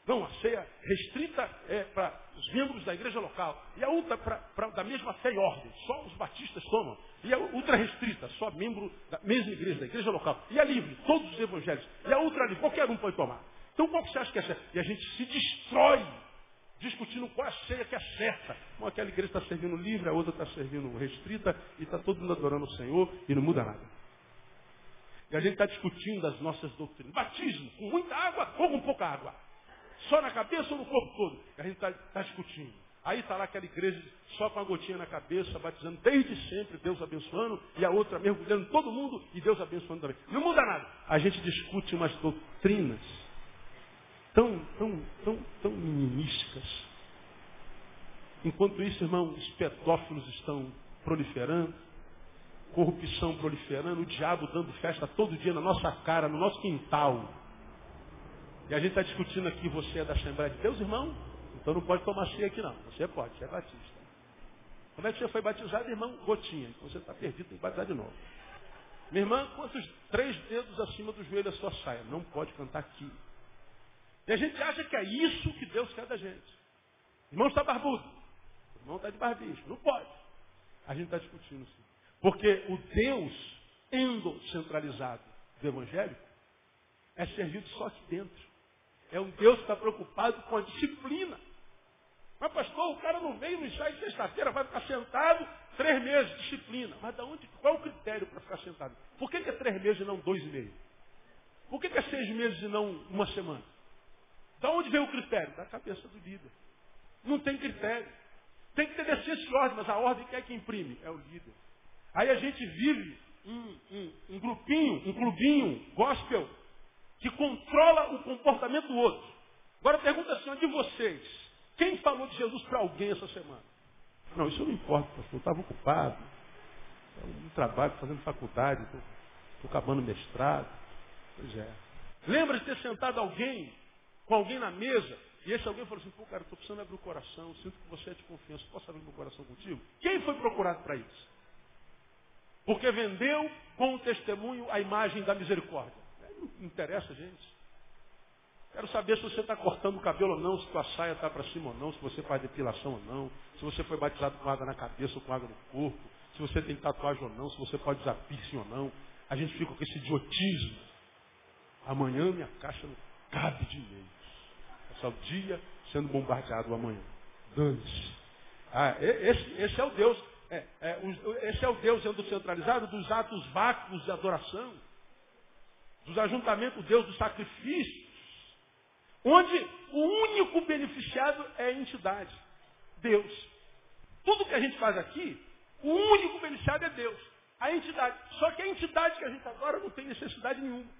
Não, a ceia restrita é para os membros da igreja local. E a outra para da mesma fé e ordem. Só os batistas tomam. E a outra restrita, só membro da mesma igreja, da igreja local. E a livre, todos os evangelhos. E a outra livre, qualquer um pode tomar. Então qual que você acha que é certo? E a gente se destrói discutindo qual é a ceia que é certa. Uma aquela igreja está servindo livre, a outra está servindo restrita, e está todo mundo adorando o Senhor e não muda nada. E a gente está discutindo as nossas doutrinas. Batismo, com muita água ou com pouca água? Só na cabeça ou no corpo todo? A gente está tá discutindo. Aí está lá aquela igreja só com a gotinha na cabeça, batizando desde sempre, Deus abençoando, e a outra mergulhando todo mundo e Deus abençoando também. Não muda nada. A gente discute umas doutrinas tão, tão, tão, tão minimistas. Enquanto isso, irmão, os pedófilos estão proliferando, corrupção proliferando, o diabo dando festa todo dia na nossa cara, no nosso quintal. E a gente está discutindo aqui, você é da Assembleia de Deus, irmão? Então não pode tomar ceia aqui não. Você pode, você é batista. Como é que você foi batizado, irmão? Gotinha. Então você está perdido, tem que batizar de novo. Minha irmã, quantos três dedos acima do joelho da sua saia? Não pode cantar aqui. E a gente acha que é isso que Deus quer da gente. Irmão está barbudo. Irmão está de barbicho. Não pode. A gente está discutindo isso. Porque o Deus endocentralizado do Evangelho é servido só aqui dentro. É um Deus que está preocupado com a disciplina. Mas pastor, o cara não veio no ensaio de sexta-feira, vai ficar sentado três meses, disciplina. Mas da onde, qual é o critério para ficar sentado? Por que, que, é três meses e não dois e meio? Por que, que é seis meses e não uma semana? Da onde vem o critério? Da cabeça do líder. Não tem critério. Tem que ter decência e ordem, mas a ordem quem é que imprime? É o líder. Aí a gente vive um, um, um grupinho, um clubinho gospel que controla o comportamento do outro. Agora pergunta assim, de vocês, quem falou de Jesus para alguém essa semana? Não, isso não importa, pastor. Eu estava ocupado. No trabalho, fazendo faculdade, estou acabando mestrado. Pois é. Lembra de ter sentado alguém, com alguém na mesa, e esse alguém falou assim, pô, cara, estou precisando abrir o coração, sinto que você é de confiança, posso abrir meu coração contigo? Quem foi procurado para isso? Porque vendeu com o testemunho a imagem da misericórdia. Interessa, gente. Quero saber se você está cortando o cabelo ou não, se tua saia está para cima ou não, se você faz depilação ou não, se você foi batizado com água na cabeça ou com água no corpo, se você tem tatuagem ou não, se você pode usar piercing ou não. A gente fica com esse idiotismo. Amanhã minha caixa não cabe de e-mails. Passar o dia sendo bombardeado amanhã. Dane-se. Ah, esse, esse, é o Deus, é, é, esse é o Deus centralizado dos atos vácuos de adoração, dos ajuntamentos, Deus dos sacrifícios, onde o único beneficiado é a entidade, Deus. Tudo que a gente faz aqui, o único beneficiado é Deus, a entidade. Só que a entidade que a gente agora não tem necessidade nenhuma.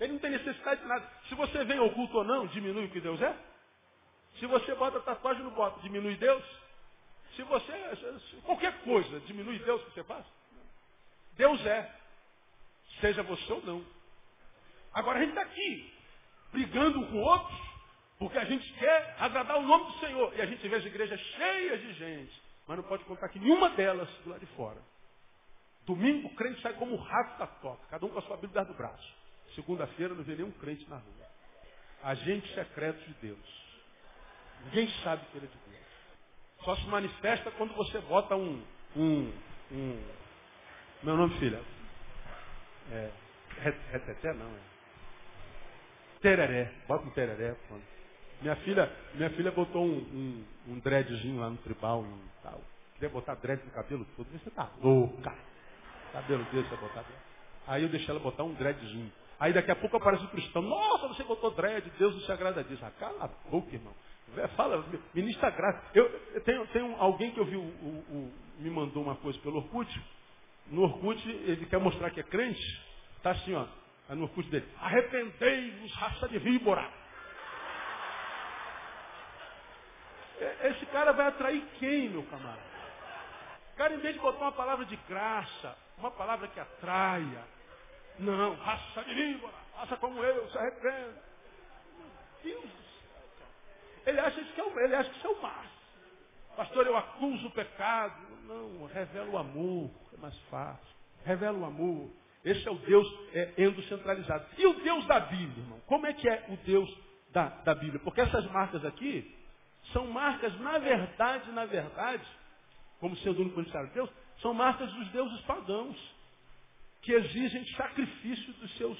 Ele não tem necessidade de nada. Se você vem oculto ou não, diminui o que Deus é. Se você bota tatuagem no bota, diminui Deus. Se você, qualquer coisa, diminui Deus que você faz. Deus é. Seja você ou não. Agora a gente está aqui, brigando com outros, porque a gente quer agradar o nome do Senhor. E a gente vê as igrejas cheias de gente, mas não pode contar que nenhuma delas do lado de fora. Domingo o crente sai como o rato da toca, cada um com a sua Bíblia do braço. Segunda-feira não vê nenhum crente na rua. Agente secreto de Deus. Ninguém sabe que ele é de Deus. Só se manifesta quando você bota um. um, um meu nome, filha? É. Reteté não, é. Tereré. Bota um tereré. Pronto. Minha filha, minha filha botou um, um, um dreadzinho lá no tribal e tal. Queria botar dread no cabelo todo. Você tá louca. Cabelo desse, vai botar. Aí eu deixei ela botar um dreadzinho. Aí daqui a pouco aparece um cristão. Nossa, você botou dread, Deus não se agrada disso. Ah, cala a boca, irmão. Fala, ministra graça. Eu, eu tenho, tenho, alguém que eu vi, o, o, me mandou uma coisa pelo Orkut. No Orkut, ele quer mostrar que é crente. Está assim, ó. No Orkut dele. Arrependei-vos, raça de víbora. Esse cara vai atrair quem, meu camarada? O cara, em vez de botar uma palavra de graça, uma palavra que atraia. Não, raça de víbora, raça como eu, se arrependa. Meu Deus ele acha que, é, ele acha que isso é o máximo. Pastor, eu acuso o pecado. Não, revela o amor, é mais fácil. Revela o amor. Esse é o Deus é, endocentralizado. E o Deus da Bíblia, irmão? Como é que é o Deus da, da Bíblia? Porque essas marcas aqui são marcas, na verdade, na verdade, como sendo o único beneficiário de Deus, são marcas dos deuses pagãos, que exigem sacrifício dos seus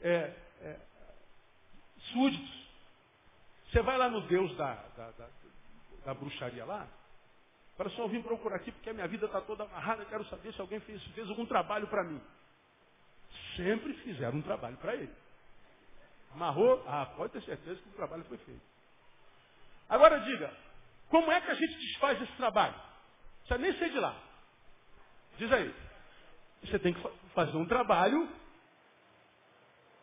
é, é, súditos. Você vai lá no Deus da, da, da, da bruxaria lá, para só vir procurar aqui porque a minha vida está toda amarrada, quero saber se alguém fez, fez algum trabalho para mim. Sempre fizeram um trabalho para ele. Amarrou? Ah, pode ter certeza que o trabalho foi feito. Agora diga, como é que a gente desfaz esse trabalho? Você nem sei de lá. Diz aí. Você tem que fazer um trabalho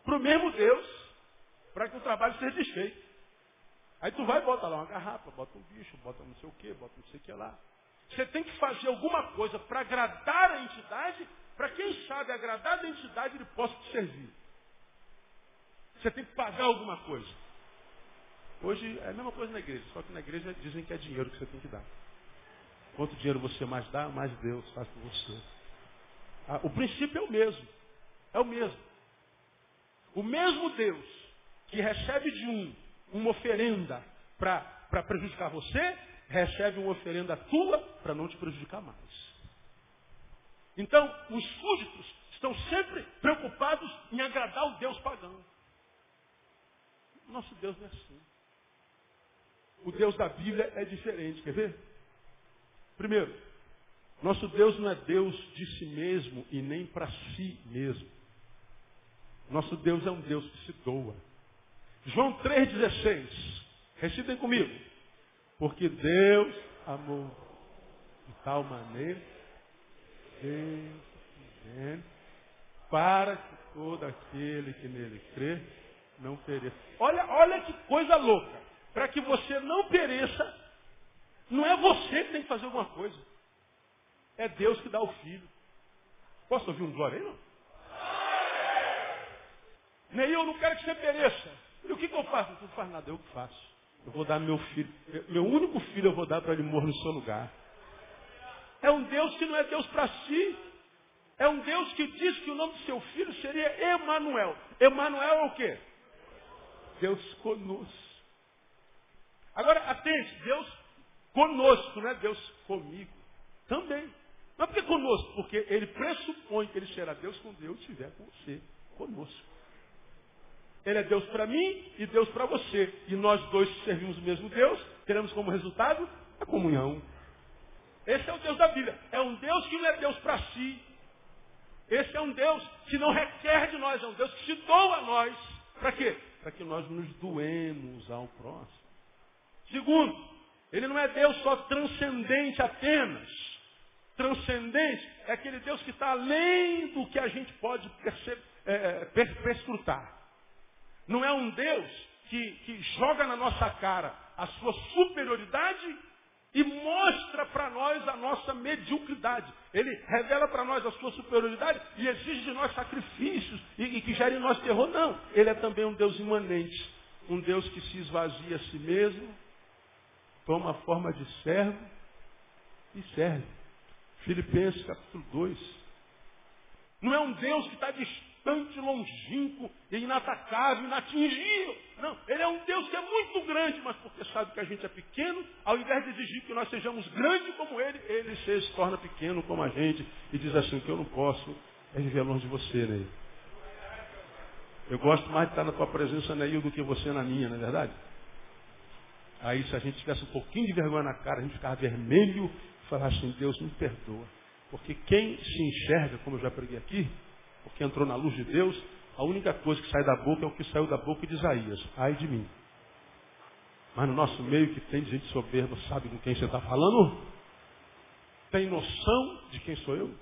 para o mesmo Deus, para que o trabalho seja desfeito. Aí tu vai e bota lá uma garrafa, bota um bicho, bota não sei o que, bota não sei o que lá. Você tem que fazer alguma coisa para agradar a entidade, para quem sabe agradar a entidade ele possa te servir. Você tem que pagar alguma coisa. Hoje é a mesma coisa na igreja, só que na igreja dizem que é dinheiro que você tem que dar. Quanto dinheiro você mais dá, mais Deus faz por você. Ah, o princípio é o mesmo. É o mesmo. O mesmo Deus que recebe de um uma oferenda para prejudicar você, recebe uma oferenda tua para não te prejudicar mais. Então, os súditos estão sempre preocupados em agradar o Deus pagão. Nosso Deus não é assim. O Deus da Bíblia é diferente, quer ver? Primeiro, nosso Deus não é Deus de si mesmo e nem para si mesmo. Nosso Deus é um Deus que se doa. João 3,16. Recitem comigo. Porque Deus amou de tal maneira Para que todo aquele que nele crê não pereça. Olha, olha que coisa louca. Para que você não pereça, não é você que tem que fazer alguma coisa. É Deus que dá o filho. Posso ouvir um glória aí, não? Nem eu não quero que você pereça. E o que, que eu faço? Não faz nada, eu que faço. Eu vou dar meu filho, meu único filho eu vou dar para ele morrer no seu lugar. É um Deus que não é Deus para si. É um Deus que diz que o nome do seu filho seria Emanuel. Emanuel é o quê? Deus conosco. Agora, atente, Deus conosco, não é Deus comigo. Também. Mas por que conosco? Porque ele pressupõe que ele será Deus quando eu estiver com você, conosco. Ele é Deus para mim e Deus para você. E nós dois servimos o mesmo Deus, teremos como resultado a comunhão. Esse é o Deus da Bíblia. É um Deus que não é Deus para si. Esse é um Deus que não requer de nós, é um Deus que se doa a nós. Para quê? Para que nós nos doemos ao próximo. Segundo, ele não é Deus só transcendente apenas. Transcendente é aquele Deus que está além do que a gente pode é, é perscrutar. Não é um Deus que, que joga na nossa cara a sua superioridade e mostra para nós a nossa mediocridade. Ele revela para nós a sua superioridade e exige de nós sacrifícios e, e que gere em nós terror. Não. Ele é também um Deus imanente. Um Deus que se esvazia a si mesmo, toma a forma de servo e serve. Filipenses capítulo 2. Não é um Deus que está distante, longínquo, inatacável, inatingível. Não, ele é um Deus que é muito grande, mas porque sabe que a gente é pequeno, ao invés de exigir que nós sejamos grandes como ele, ele se torna pequeno como a gente e diz assim, que eu não posso é viver longe de você, Ney. Eu gosto mais de estar na tua presença, Neil, do que você na minha, não é verdade? Aí se a gente tivesse um pouquinho de vergonha na cara, a gente ficava vermelho e falava assim, Deus me perdoa. Porque quem se enxerga, como eu já preguei aqui, porque entrou na luz de Deus, a única coisa que sai da boca é o que saiu da boca de Isaías. Ai de mim. Mas no nosso meio que tem gente soberba, sabe com quem você está falando? Tem noção de quem sou eu?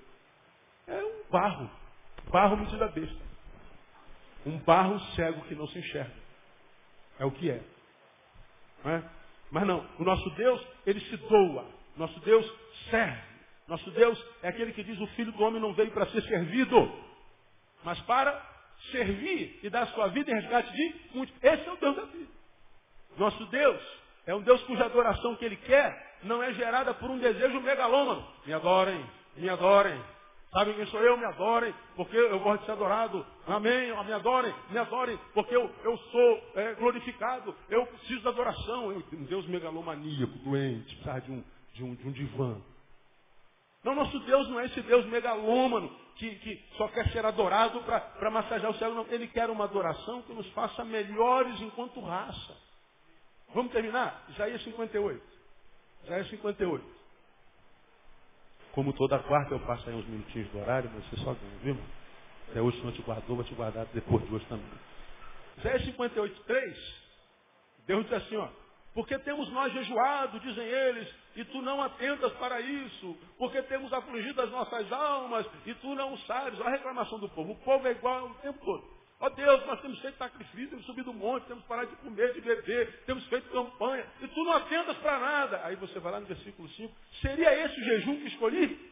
É um barro. Barro medida besta. Um barro cego que não se enxerga. É o que é. Não é? Mas não, o nosso Deus, ele se doa. Nosso Deus serve. Nosso Deus é aquele que diz o Filho do Homem não veio para ser servido, mas para servir e dar sua vida em resgate de muitos. Esse é o Deus da vida. Nosso Deus é um Deus cuja adoração que Ele quer não é gerada por um desejo megalômano. Me adorem, me adorem. Sabem quem sou eu? Me adorem, porque eu gosto de ser adorado. Amém? Me adorem, me adorem, porque eu, eu sou é, glorificado. Eu preciso da adoração. Eu, um Deus megalomaníaco, doente, precisa de um, de um, de um divã. Não, nosso Deus não é esse Deus megalômano que, que só quer ser adorado para massagear o céu. Não, ele quer uma adoração que nos faça melhores enquanto raça. Vamos terminar? Isaías 58. Isaías 58. Como toda quarta eu passo aí uns minutinhos do horário, mas você só ganha, viu? Até hoje não te guardou, vai te guardar depois de hoje também. Isaías 58, 3. Deus diz assim, ó. Porque temos nós jejuado, dizem eles, e tu não atentas para isso. Porque temos afligido as nossas almas, e tu não sabes. Olha a reclamação do povo. O povo é igual o tempo todo. Ó oh Deus, nós temos feito sacrifício, temos subido um monte, temos parado de comer, de beber, temos feito campanha, e tu não atentas para nada. Aí você vai lá no versículo 5. Seria esse o jejum que escolhi?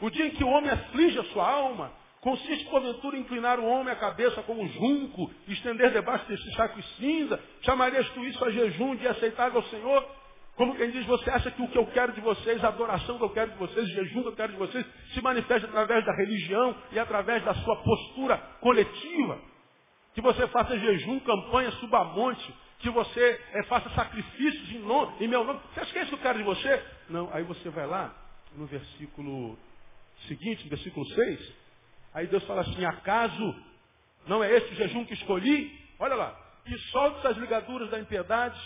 O dia em que o homem aflige a sua alma, Consiste, porventura, em inclinar o homem a cabeça como um junco, estender debaixo desse saco de cinza? Chamarias tu isso a jejum de aceitável ao Senhor? Como quem diz, você acha que o que eu quero de vocês, a adoração que eu quero de vocês, o jejum que eu quero de vocês, se manifesta através da religião e através da sua postura coletiva? Que você faça jejum, campanha, suba monte, que você é, faça sacrifícios em, nome, em meu nome. Você acha que é isso que eu quero de você? Não, aí você vai lá, no versículo seguinte, no versículo 6, Aí Deus fala assim, acaso não é esse o jejum que escolhi? Olha lá, que soltes as ligaduras da impiedade,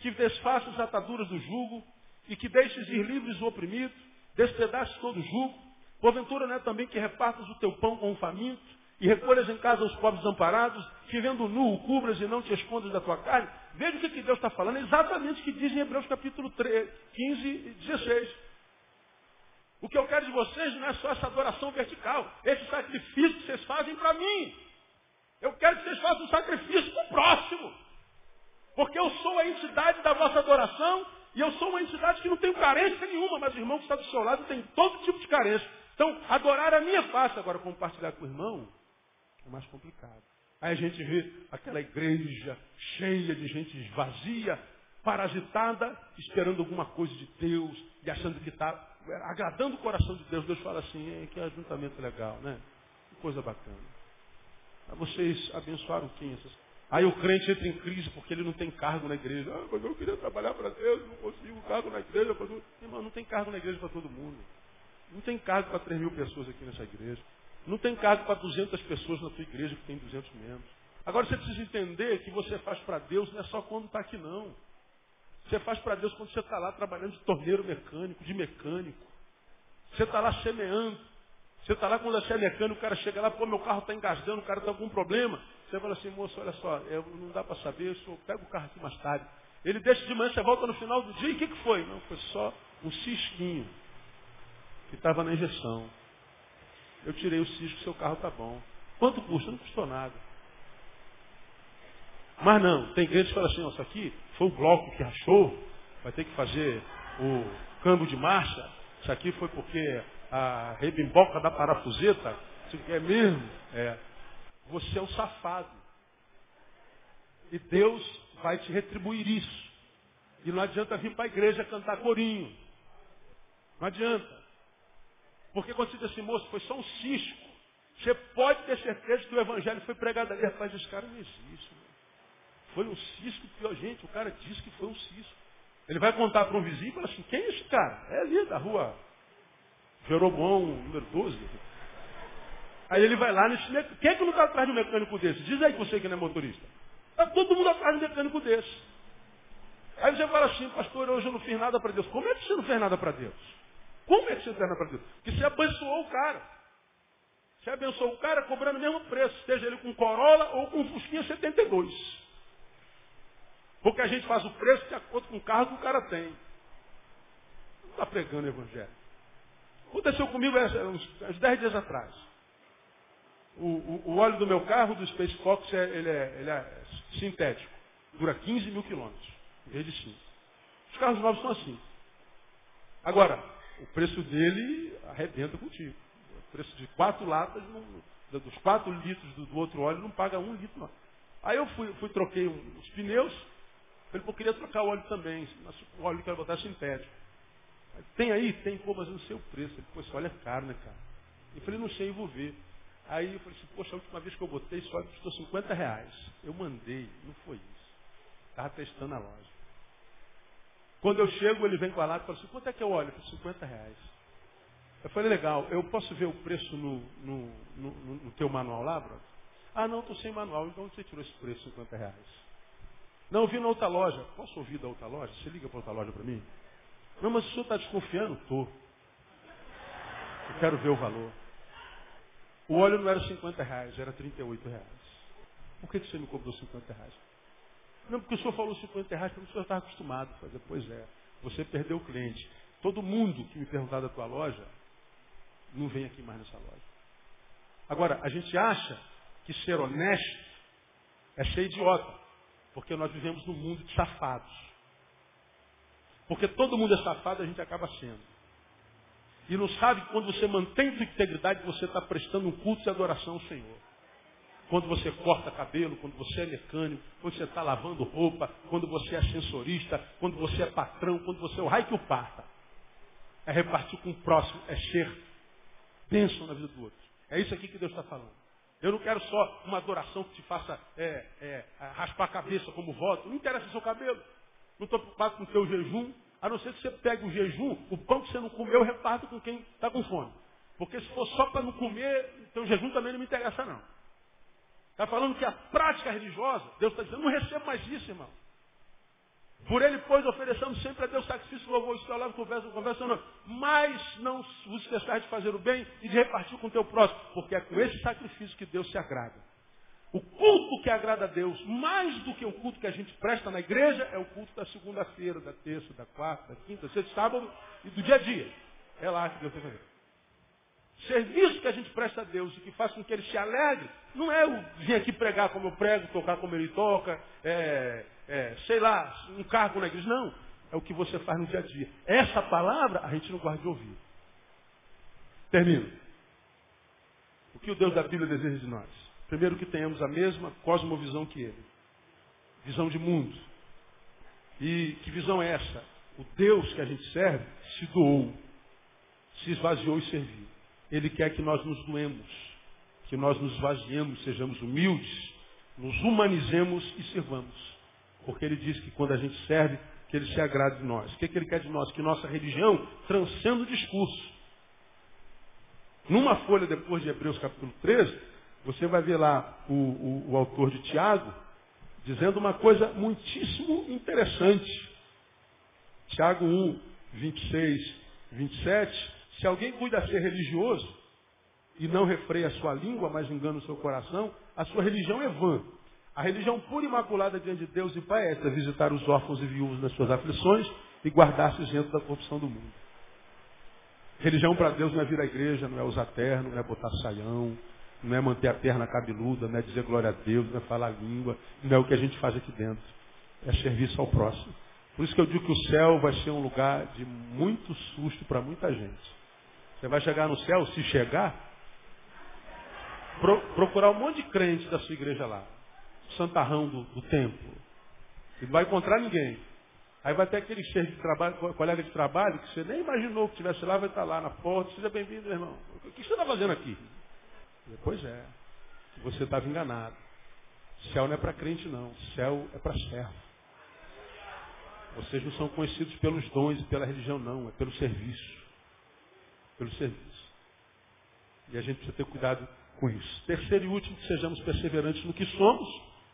que desfaças as ataduras do jugo, e que deixes ir livres o oprimido, despedaces todo o jugo. Porventura não é também que repartas o teu pão com o faminto, e recolhas em casa os pobres amparados, que vendo nu o cubras e não te escondas da tua carne. Veja o que, que Deus está falando, é exatamente o que diz em Hebreus capítulo 3, 15 e 16. O que eu quero de vocês não é só essa adoração vertical, esse sacrifício que vocês fazem para mim. Eu quero que vocês façam um sacrifício para o próximo. Porque eu sou a entidade da vossa adoração e eu sou uma entidade que não tem carência nenhuma, mas o irmão que está do seu lado tem todo tipo de carência. Então, adorar a minha face, agora compartilhar com o irmão, é mais complicado. Aí a gente vê aquela igreja cheia de gente vazia, parasitada, esperando alguma coisa de Deus e achando que está agradando o coração de Deus, Deus fala assim, que ajuntamento legal, né? Que coisa bacana. Vocês abençoaram quem? Essas... Aí o crente entra em crise porque ele não tem cargo na igreja. Ah, mas eu queria trabalhar para Deus, não consigo cargo na igreja. Todo... Irmão, não tem cargo na igreja para todo mundo. Não tem cargo para 3 mil pessoas aqui nessa igreja. Não tem cargo para 200 pessoas na tua igreja que tem 200 membros. Agora você precisa entender que você faz para Deus não é só quando está aqui não. Você faz para Deus quando você está lá trabalhando de torneiro mecânico, de mecânico. Você está lá semeando. Você está lá quando você é mecânico, o cara chega lá, pô, meu carro está engasgando, o cara está com algum problema. Você fala assim, moço, olha só, eu, não dá para saber, eu só pego o carro aqui mais tarde. Ele deixa de manhã, você volta no final do dia, e o que, que foi? Não, foi só um cisquinho que estava na injeção. Eu tirei o cisco, seu carro está bom. Quanto custa? Não custou nada. Mas não, tem clientes que falam assim, isso aqui foi o bloco que rachou, vai ter que fazer o câmbio de marcha, isso aqui foi porque a rebimboca da parafuseta, é mesmo? É. Você é um safado. E Deus vai te retribuir isso. E não adianta vir para a igreja cantar corinho. Não adianta. Porque quando você diz assim, moço, foi só um cisco. Você pode ter certeza que o evangelho foi pregado ali. Rapaz, esse cara não existe. Foi um cisco pior, gente. O cara disse que foi um cisco. Ele vai contar para um vizinho e fala assim, quem é esse cara? É ali da rua Jeroboão, número 12. Aí ele vai lá nesse mecânico. Quem é que não está atrás de um mecânico desse? Diz aí você que não é motorista. Está todo mundo atrás de um mecânico desse. Aí você fala assim, pastor, hoje eu não fiz nada para Deus. Como é que você não fez nada para Deus? Como é que você não fez nada para Deus? Porque você abençoou o cara. Você abençoou o cara cobrando o mesmo preço, seja ele com Corolla ou com Fusquinha 72. Porque a gente faz o preço de acordo com o carro que o cara tem. Não está pregando o evangelho. Aconteceu comigo uns, uns 10 dias atrás. O, o, o, óleo do meu carro, do Space Fox, é, ele, é, ele é sintético. Dura 15 mil quilômetros, em vez de 5. Os carros novos são assim. Agora, o preço dele arrebenta contigo. O preço de 4 latas, não, dos 4 litros do, do, outro óleo, não paga um litro não. Aí eu fui, fui troquei um, os pneus, ele falou, queria trocar o óleo também, mas o óleo que eu botar é sintético. Tem aí? Tem, pô, mas não sei o preço. Ele, pô, esse óleo é caro, né, cara? Eu falei, não sei, eu vou ver. Aí eu falei assim, poxa, a última vez que eu botei, óleo custou 50 reais. Eu mandei, não foi isso. Estava testando a loja. Quando eu chego, ele vem com a lata e fala assim, quanto é que é o óleo? Eu falei, 50 reais. Eu falei, legal, eu posso ver o preço no, no, no, no teu manual lá, brother? Ah, não, estou sem manual, então onde você tirou esse preço, 50 reais? Não, eu vi na outra loja. Posso ouvir da outra loja? Você liga para outra loja para mim? Não, mas o senhor está desconfiando? Estou. Eu quero ver o valor. O óleo não era 50 reais, era 38 reais. Por que, que você me cobrou 50 reais? Não, porque o senhor falou 50 reais, porque o senhor estava acostumado a fazer. Pois é, você perdeu o cliente. Todo mundo que me perguntar da tua loja, não vem aqui mais nessa loja. Agora, a gente acha que ser honesto é ser idiota. Porque nós vivemos num mundo de safados. Porque todo mundo é safado, a gente acaba sendo. E não sabe que quando você mantém sua integridade, você está prestando um culto de adoração ao Senhor. Quando você corta cabelo, quando você é mecânico, quando você está lavando roupa, quando você é ascensorista, quando você é patrão, quando você é o raio que o parta. É repartir com o próximo, é ser bênção na vida do outro. É isso aqui que Deus está falando. Eu não quero só uma adoração que te faça é, é, raspar a cabeça como voto. Não interessa o seu cabelo. Não estou preocupado com o teu jejum, a não ser que você pegue o jejum, o pão que você não comeu, reparta com quem está com fome. Porque se for só para não comer, então o jejum também não me interessa não. Está falando que a prática religiosa, Deus está dizendo, não recebo mais isso, irmão. Por ele, pois, oferecemos sempre a Deus sacrifício, louvor, escolar, conversa, conversa, não. Mas não vos esqueçais de fazer o bem e de repartir com o teu próximo, porque é com esse sacrifício que Deus se agrada. O culto que agrada a Deus, mais do que o culto que a gente presta na igreja, é o culto da segunda-feira, da terça, da quarta, da quinta, sexta, sábado e do dia a dia. É lá que Deus tem fazer. Serviço que a gente presta a Deus e que faz com que ele se alegre, não é o vir aqui pregar como eu prego, tocar como ele toca, é, é, sei lá, um cargo na igreja. Não. É o que você faz no dia a dia. Essa palavra a gente não gosta de ouvir. Termino. O que o Deus da Bíblia deseja de nós? Primeiro que tenhamos a mesma cosmovisão que ele. Visão de mundo. E que visão é essa? O Deus que a gente serve se doou, se esvaziou e serviu. Ele quer que nós nos doemos, que nós nos esvaziemos, sejamos humildes, nos humanizemos e sirvamos. Porque ele diz que quando a gente serve, que ele se agrade de nós. O que, que ele quer de nós? Que nossa religião transcenda o discurso. Numa folha depois de Hebreus capítulo 13, você vai ver lá o, o, o autor de Tiago dizendo uma coisa muitíssimo interessante. Tiago 1, 26, 27. Se alguém cuida ser religioso e não refreia a sua língua, mas engana o seu coração, a sua religião é vã. A religião pura e imaculada diante de Deus e Pai é visitar os órfãos e viúvos nas suas aflições e guardar-se dentro da corrupção do mundo. Religião para Deus não é vir à igreja, não é usar terno, não é botar saião, não é manter a perna cabeluda, não é dizer glória a Deus, não é falar língua, não é o que a gente faz aqui dentro. É serviço ao próximo. Por isso que eu digo que o céu vai ser um lugar de muito susto para muita gente. Você vai chegar no céu, se chegar, pro, procurar um monte de crentes da sua igreja lá. Santarrão do, do templo. E não vai encontrar ninguém. Aí vai ter aquele chefe de trabalho, colega de trabalho, que você nem imaginou que estivesse lá, vai estar lá na porta. Seja bem-vindo, irmão. O que você está fazendo aqui? Pois é. Você estava enganado. Céu não é para crente, não. Céu é para servo. Vocês não são conhecidos pelos dons e pela religião, não. É pelo serviço. Pelo serviço. E a gente precisa ter cuidado com isso. Terceiro e último, que sejamos perseverantes no que somos.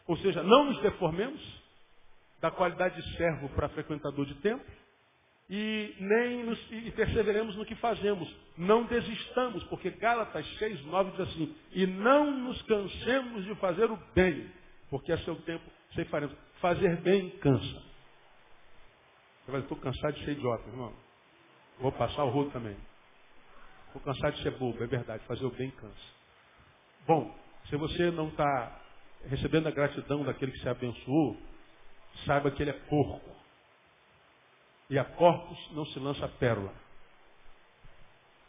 Ou seja, não nos deformemos da qualidade de servo para frequentador de templo e nem nos, e perseveremos no que fazemos. Não desistamos, porque Gálatas 6, 9 diz assim, e não nos cansemos de fazer o bem, porque a seu tempo sei faremos. Fazer bem cansa. Você vai estou cansado de ser idiota, irmão. Vou passar o rodo também. Estou cansado de ser bobo, é verdade, fazer o bem cansa. Bom, se você não está recebendo a gratidão daquele que se abençoou, saiba que ele é porco. E a corpos não se lança pérola.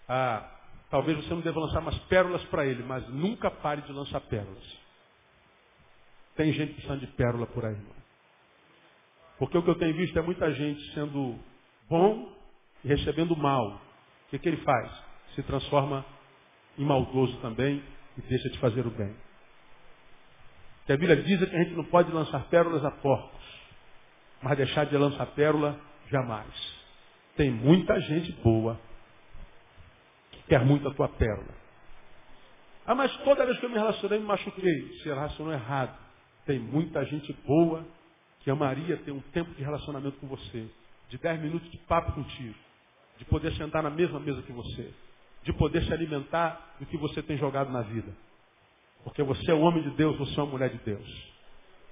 Ah, talvez você não deva lançar mais pérolas para ele, mas nunca pare de lançar pérolas. Tem gente precisando de pérola por aí. Porque o que eu tenho visto é muita gente sendo bom e recebendo mal. O que, que ele faz? Se transforma em maldoso também e deixa de fazer o bem. A Bíblia diz que a gente não pode lançar pérolas a porcos, mas deixar de lançar pérola Jamais. Tem muita gente boa que quer muito a tua pérola. Ah, mas toda vez que eu me relacionei, me machuquei. Se relacionou errado. Tem muita gente boa que amaria ter um tempo de relacionamento com você. De 10 minutos de papo contigo. De poder sentar na mesma mesa que você. De poder se alimentar do que você tem jogado na vida. Porque você é um homem de Deus, você é uma mulher de Deus.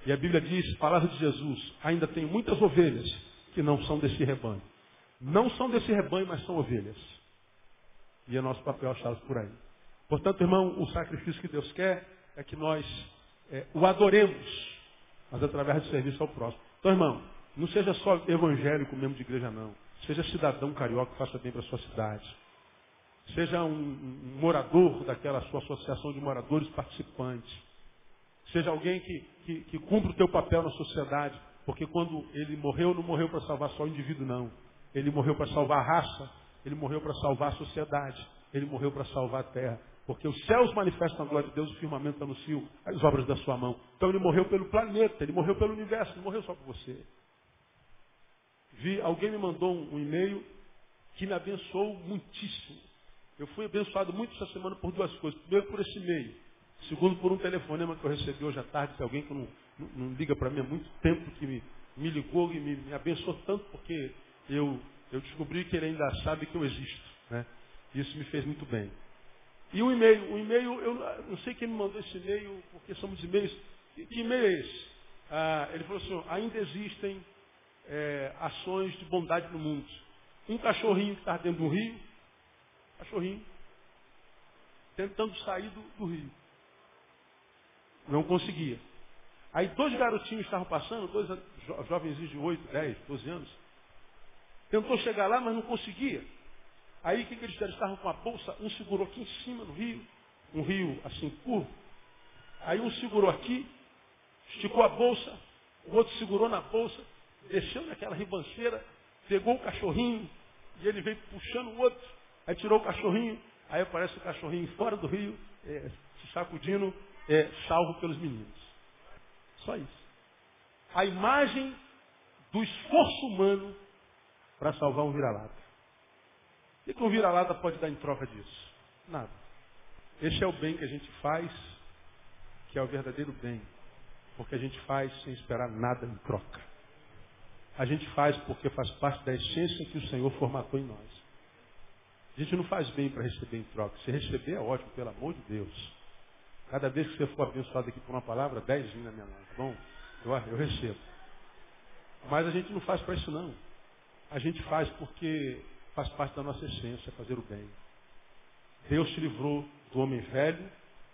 E a Bíblia diz, palavra de Jesus, ainda tem muitas ovelhas que não são desse rebanho. Não são desse rebanho, mas são ovelhas. E é nosso papel achá-los por aí. Portanto, irmão, o sacrifício que Deus quer é que nós é, o adoremos, mas através do serviço ao próximo. Então, irmão, não seja só evangélico mesmo de igreja, não. Seja cidadão carioca que faça bem para a sua cidade. Seja um, um, morador daquela sua associação de moradores participantes. Seja alguém que, que, que cumpra o teu papel na sociedade. Porque quando ele morreu, não morreu para salvar só o indivíduo, não. Ele morreu para salvar a raça, ele morreu para salvar a sociedade, ele morreu para salvar a terra. Porque os céus manifestam a glória de Deus, o firmamento anuncia as obras da sua mão. Então ele morreu pelo planeta, ele morreu pelo universo, não morreu só por você. Vi, alguém me mandou um, um e-mail que me abençoou muitíssimo. Eu fui abençoado muito essa semana por duas coisas. Primeiro por esse e-mail. Segundo por um telefonema que eu recebi hoje à tarde de alguém que não não, não liga para mim há muito tempo, que me, me ligou e me, me, abençoou tanto porque eu, eu descobri que ele ainda sabe que eu existo. Né? Isso me fez muito bem. E o e-mail, o e-mail, eu não sei quem me mandou esse e-mail, porque somos e-mails. Que e-mail é esse? Ah, ele falou assim, ainda existem é, ações de bondade no mundo. Um cachorrinho que estava dentro do rio, cachorrinho, tentando sair do, do rio. Não conseguia. Aí dois garotinhos estavam passando, dois jo jovenzinhos de 8, 10, 12 anos. Tentou chegar lá, mas não conseguia. Aí o que, que eles fizeram? Estavam com a bolsa, um segurou aqui em cima no rio, um rio assim curvo. Aí um segurou aqui, esticou a bolsa, o outro segurou na bolsa, desceu naquela ribanceira, pegou o cachorrinho, e ele veio puxando o outro, aí tirou o cachorrinho, aí aparece o cachorrinho fora do rio, é, se sacudindo, é, salvo pelos meninos. Só isso. A imagem do esforço humano para salvar um vira-lata. O que um vira-lata pode dar em troca disso? Nada. Esse é o bem que a gente faz, que é o verdadeiro bem. Porque a gente faz sem esperar nada em troca. A gente faz porque faz parte da essência que o Senhor formatou em nós. A gente não faz bem para receber em troca. Se receber é ótimo, pelo amor de Deus. Cada vez que você for abençoado aqui por uma palavra, dez vem na minha mão, tá bom? Eu, eu recebo. Mas a gente não faz para isso não. A gente faz porque faz parte da nossa essência, fazer o bem. Deus te livrou do homem velho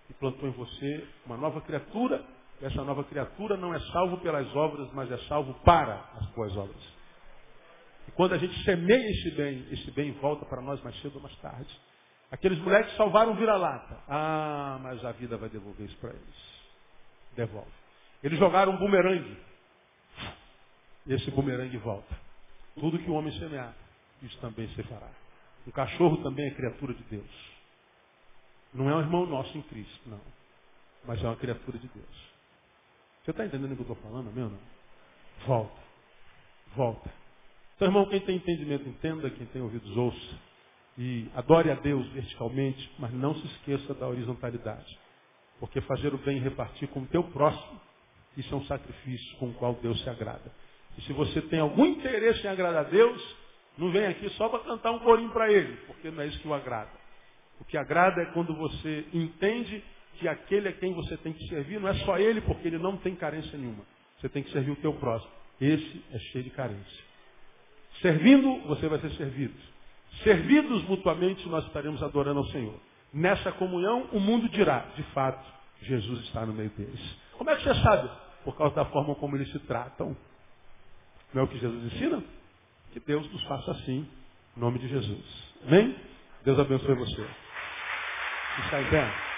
e plantou em você uma nova criatura. Essa nova criatura não é salvo pelas obras, mas é salvo para as boas obras. E quando a gente semeia esse bem, esse bem volta para nós mais cedo ou mais tarde. Aqueles moleques salvaram vira-lata. Ah, mas a vida vai devolver isso para eles. Devolve. Eles jogaram um bumerangue. Esse bumerangue volta. Tudo que o homem semear, isso também se fará. Um cachorro também é criatura de Deus. Não é um irmão nosso em Cristo, não. Mas é uma criatura de Deus. Você está entendendo o que eu estou falando, meu? Não? Volta. Volta. Então, irmão, quem tem entendimento, entenda. Quem tem ouvidos, ouça. E adore a Deus verticalmente, mas não se esqueça da horizontalidade. Porque fazer o bem e repartir com o teu próximo, isso é um sacrifício com o qual Deus se agrada. E se você tem algum interesse em agradar a Deus, não vem aqui só para cantar um corinho para ele, porque não é isso que o agrada. O que agrada é quando você entende que aquele a quem você tem que servir não é só ele, porque ele não tem carência nenhuma. Você tem que servir o teu próximo. Esse é cheio de carência. Servindo, você vai ser servido. Servidos mutuamente, nós estaremos adorando ao Senhor. Nessa comunhão, o mundo dirá, de fato, Jesus está no meio deles. Como é que você sabe? Por causa da forma como eles se tratam. Não é o que Jesus ensina? Que Deus nos faça assim, em nome de Jesus. Amém? Deus abençoe você. Está em pé?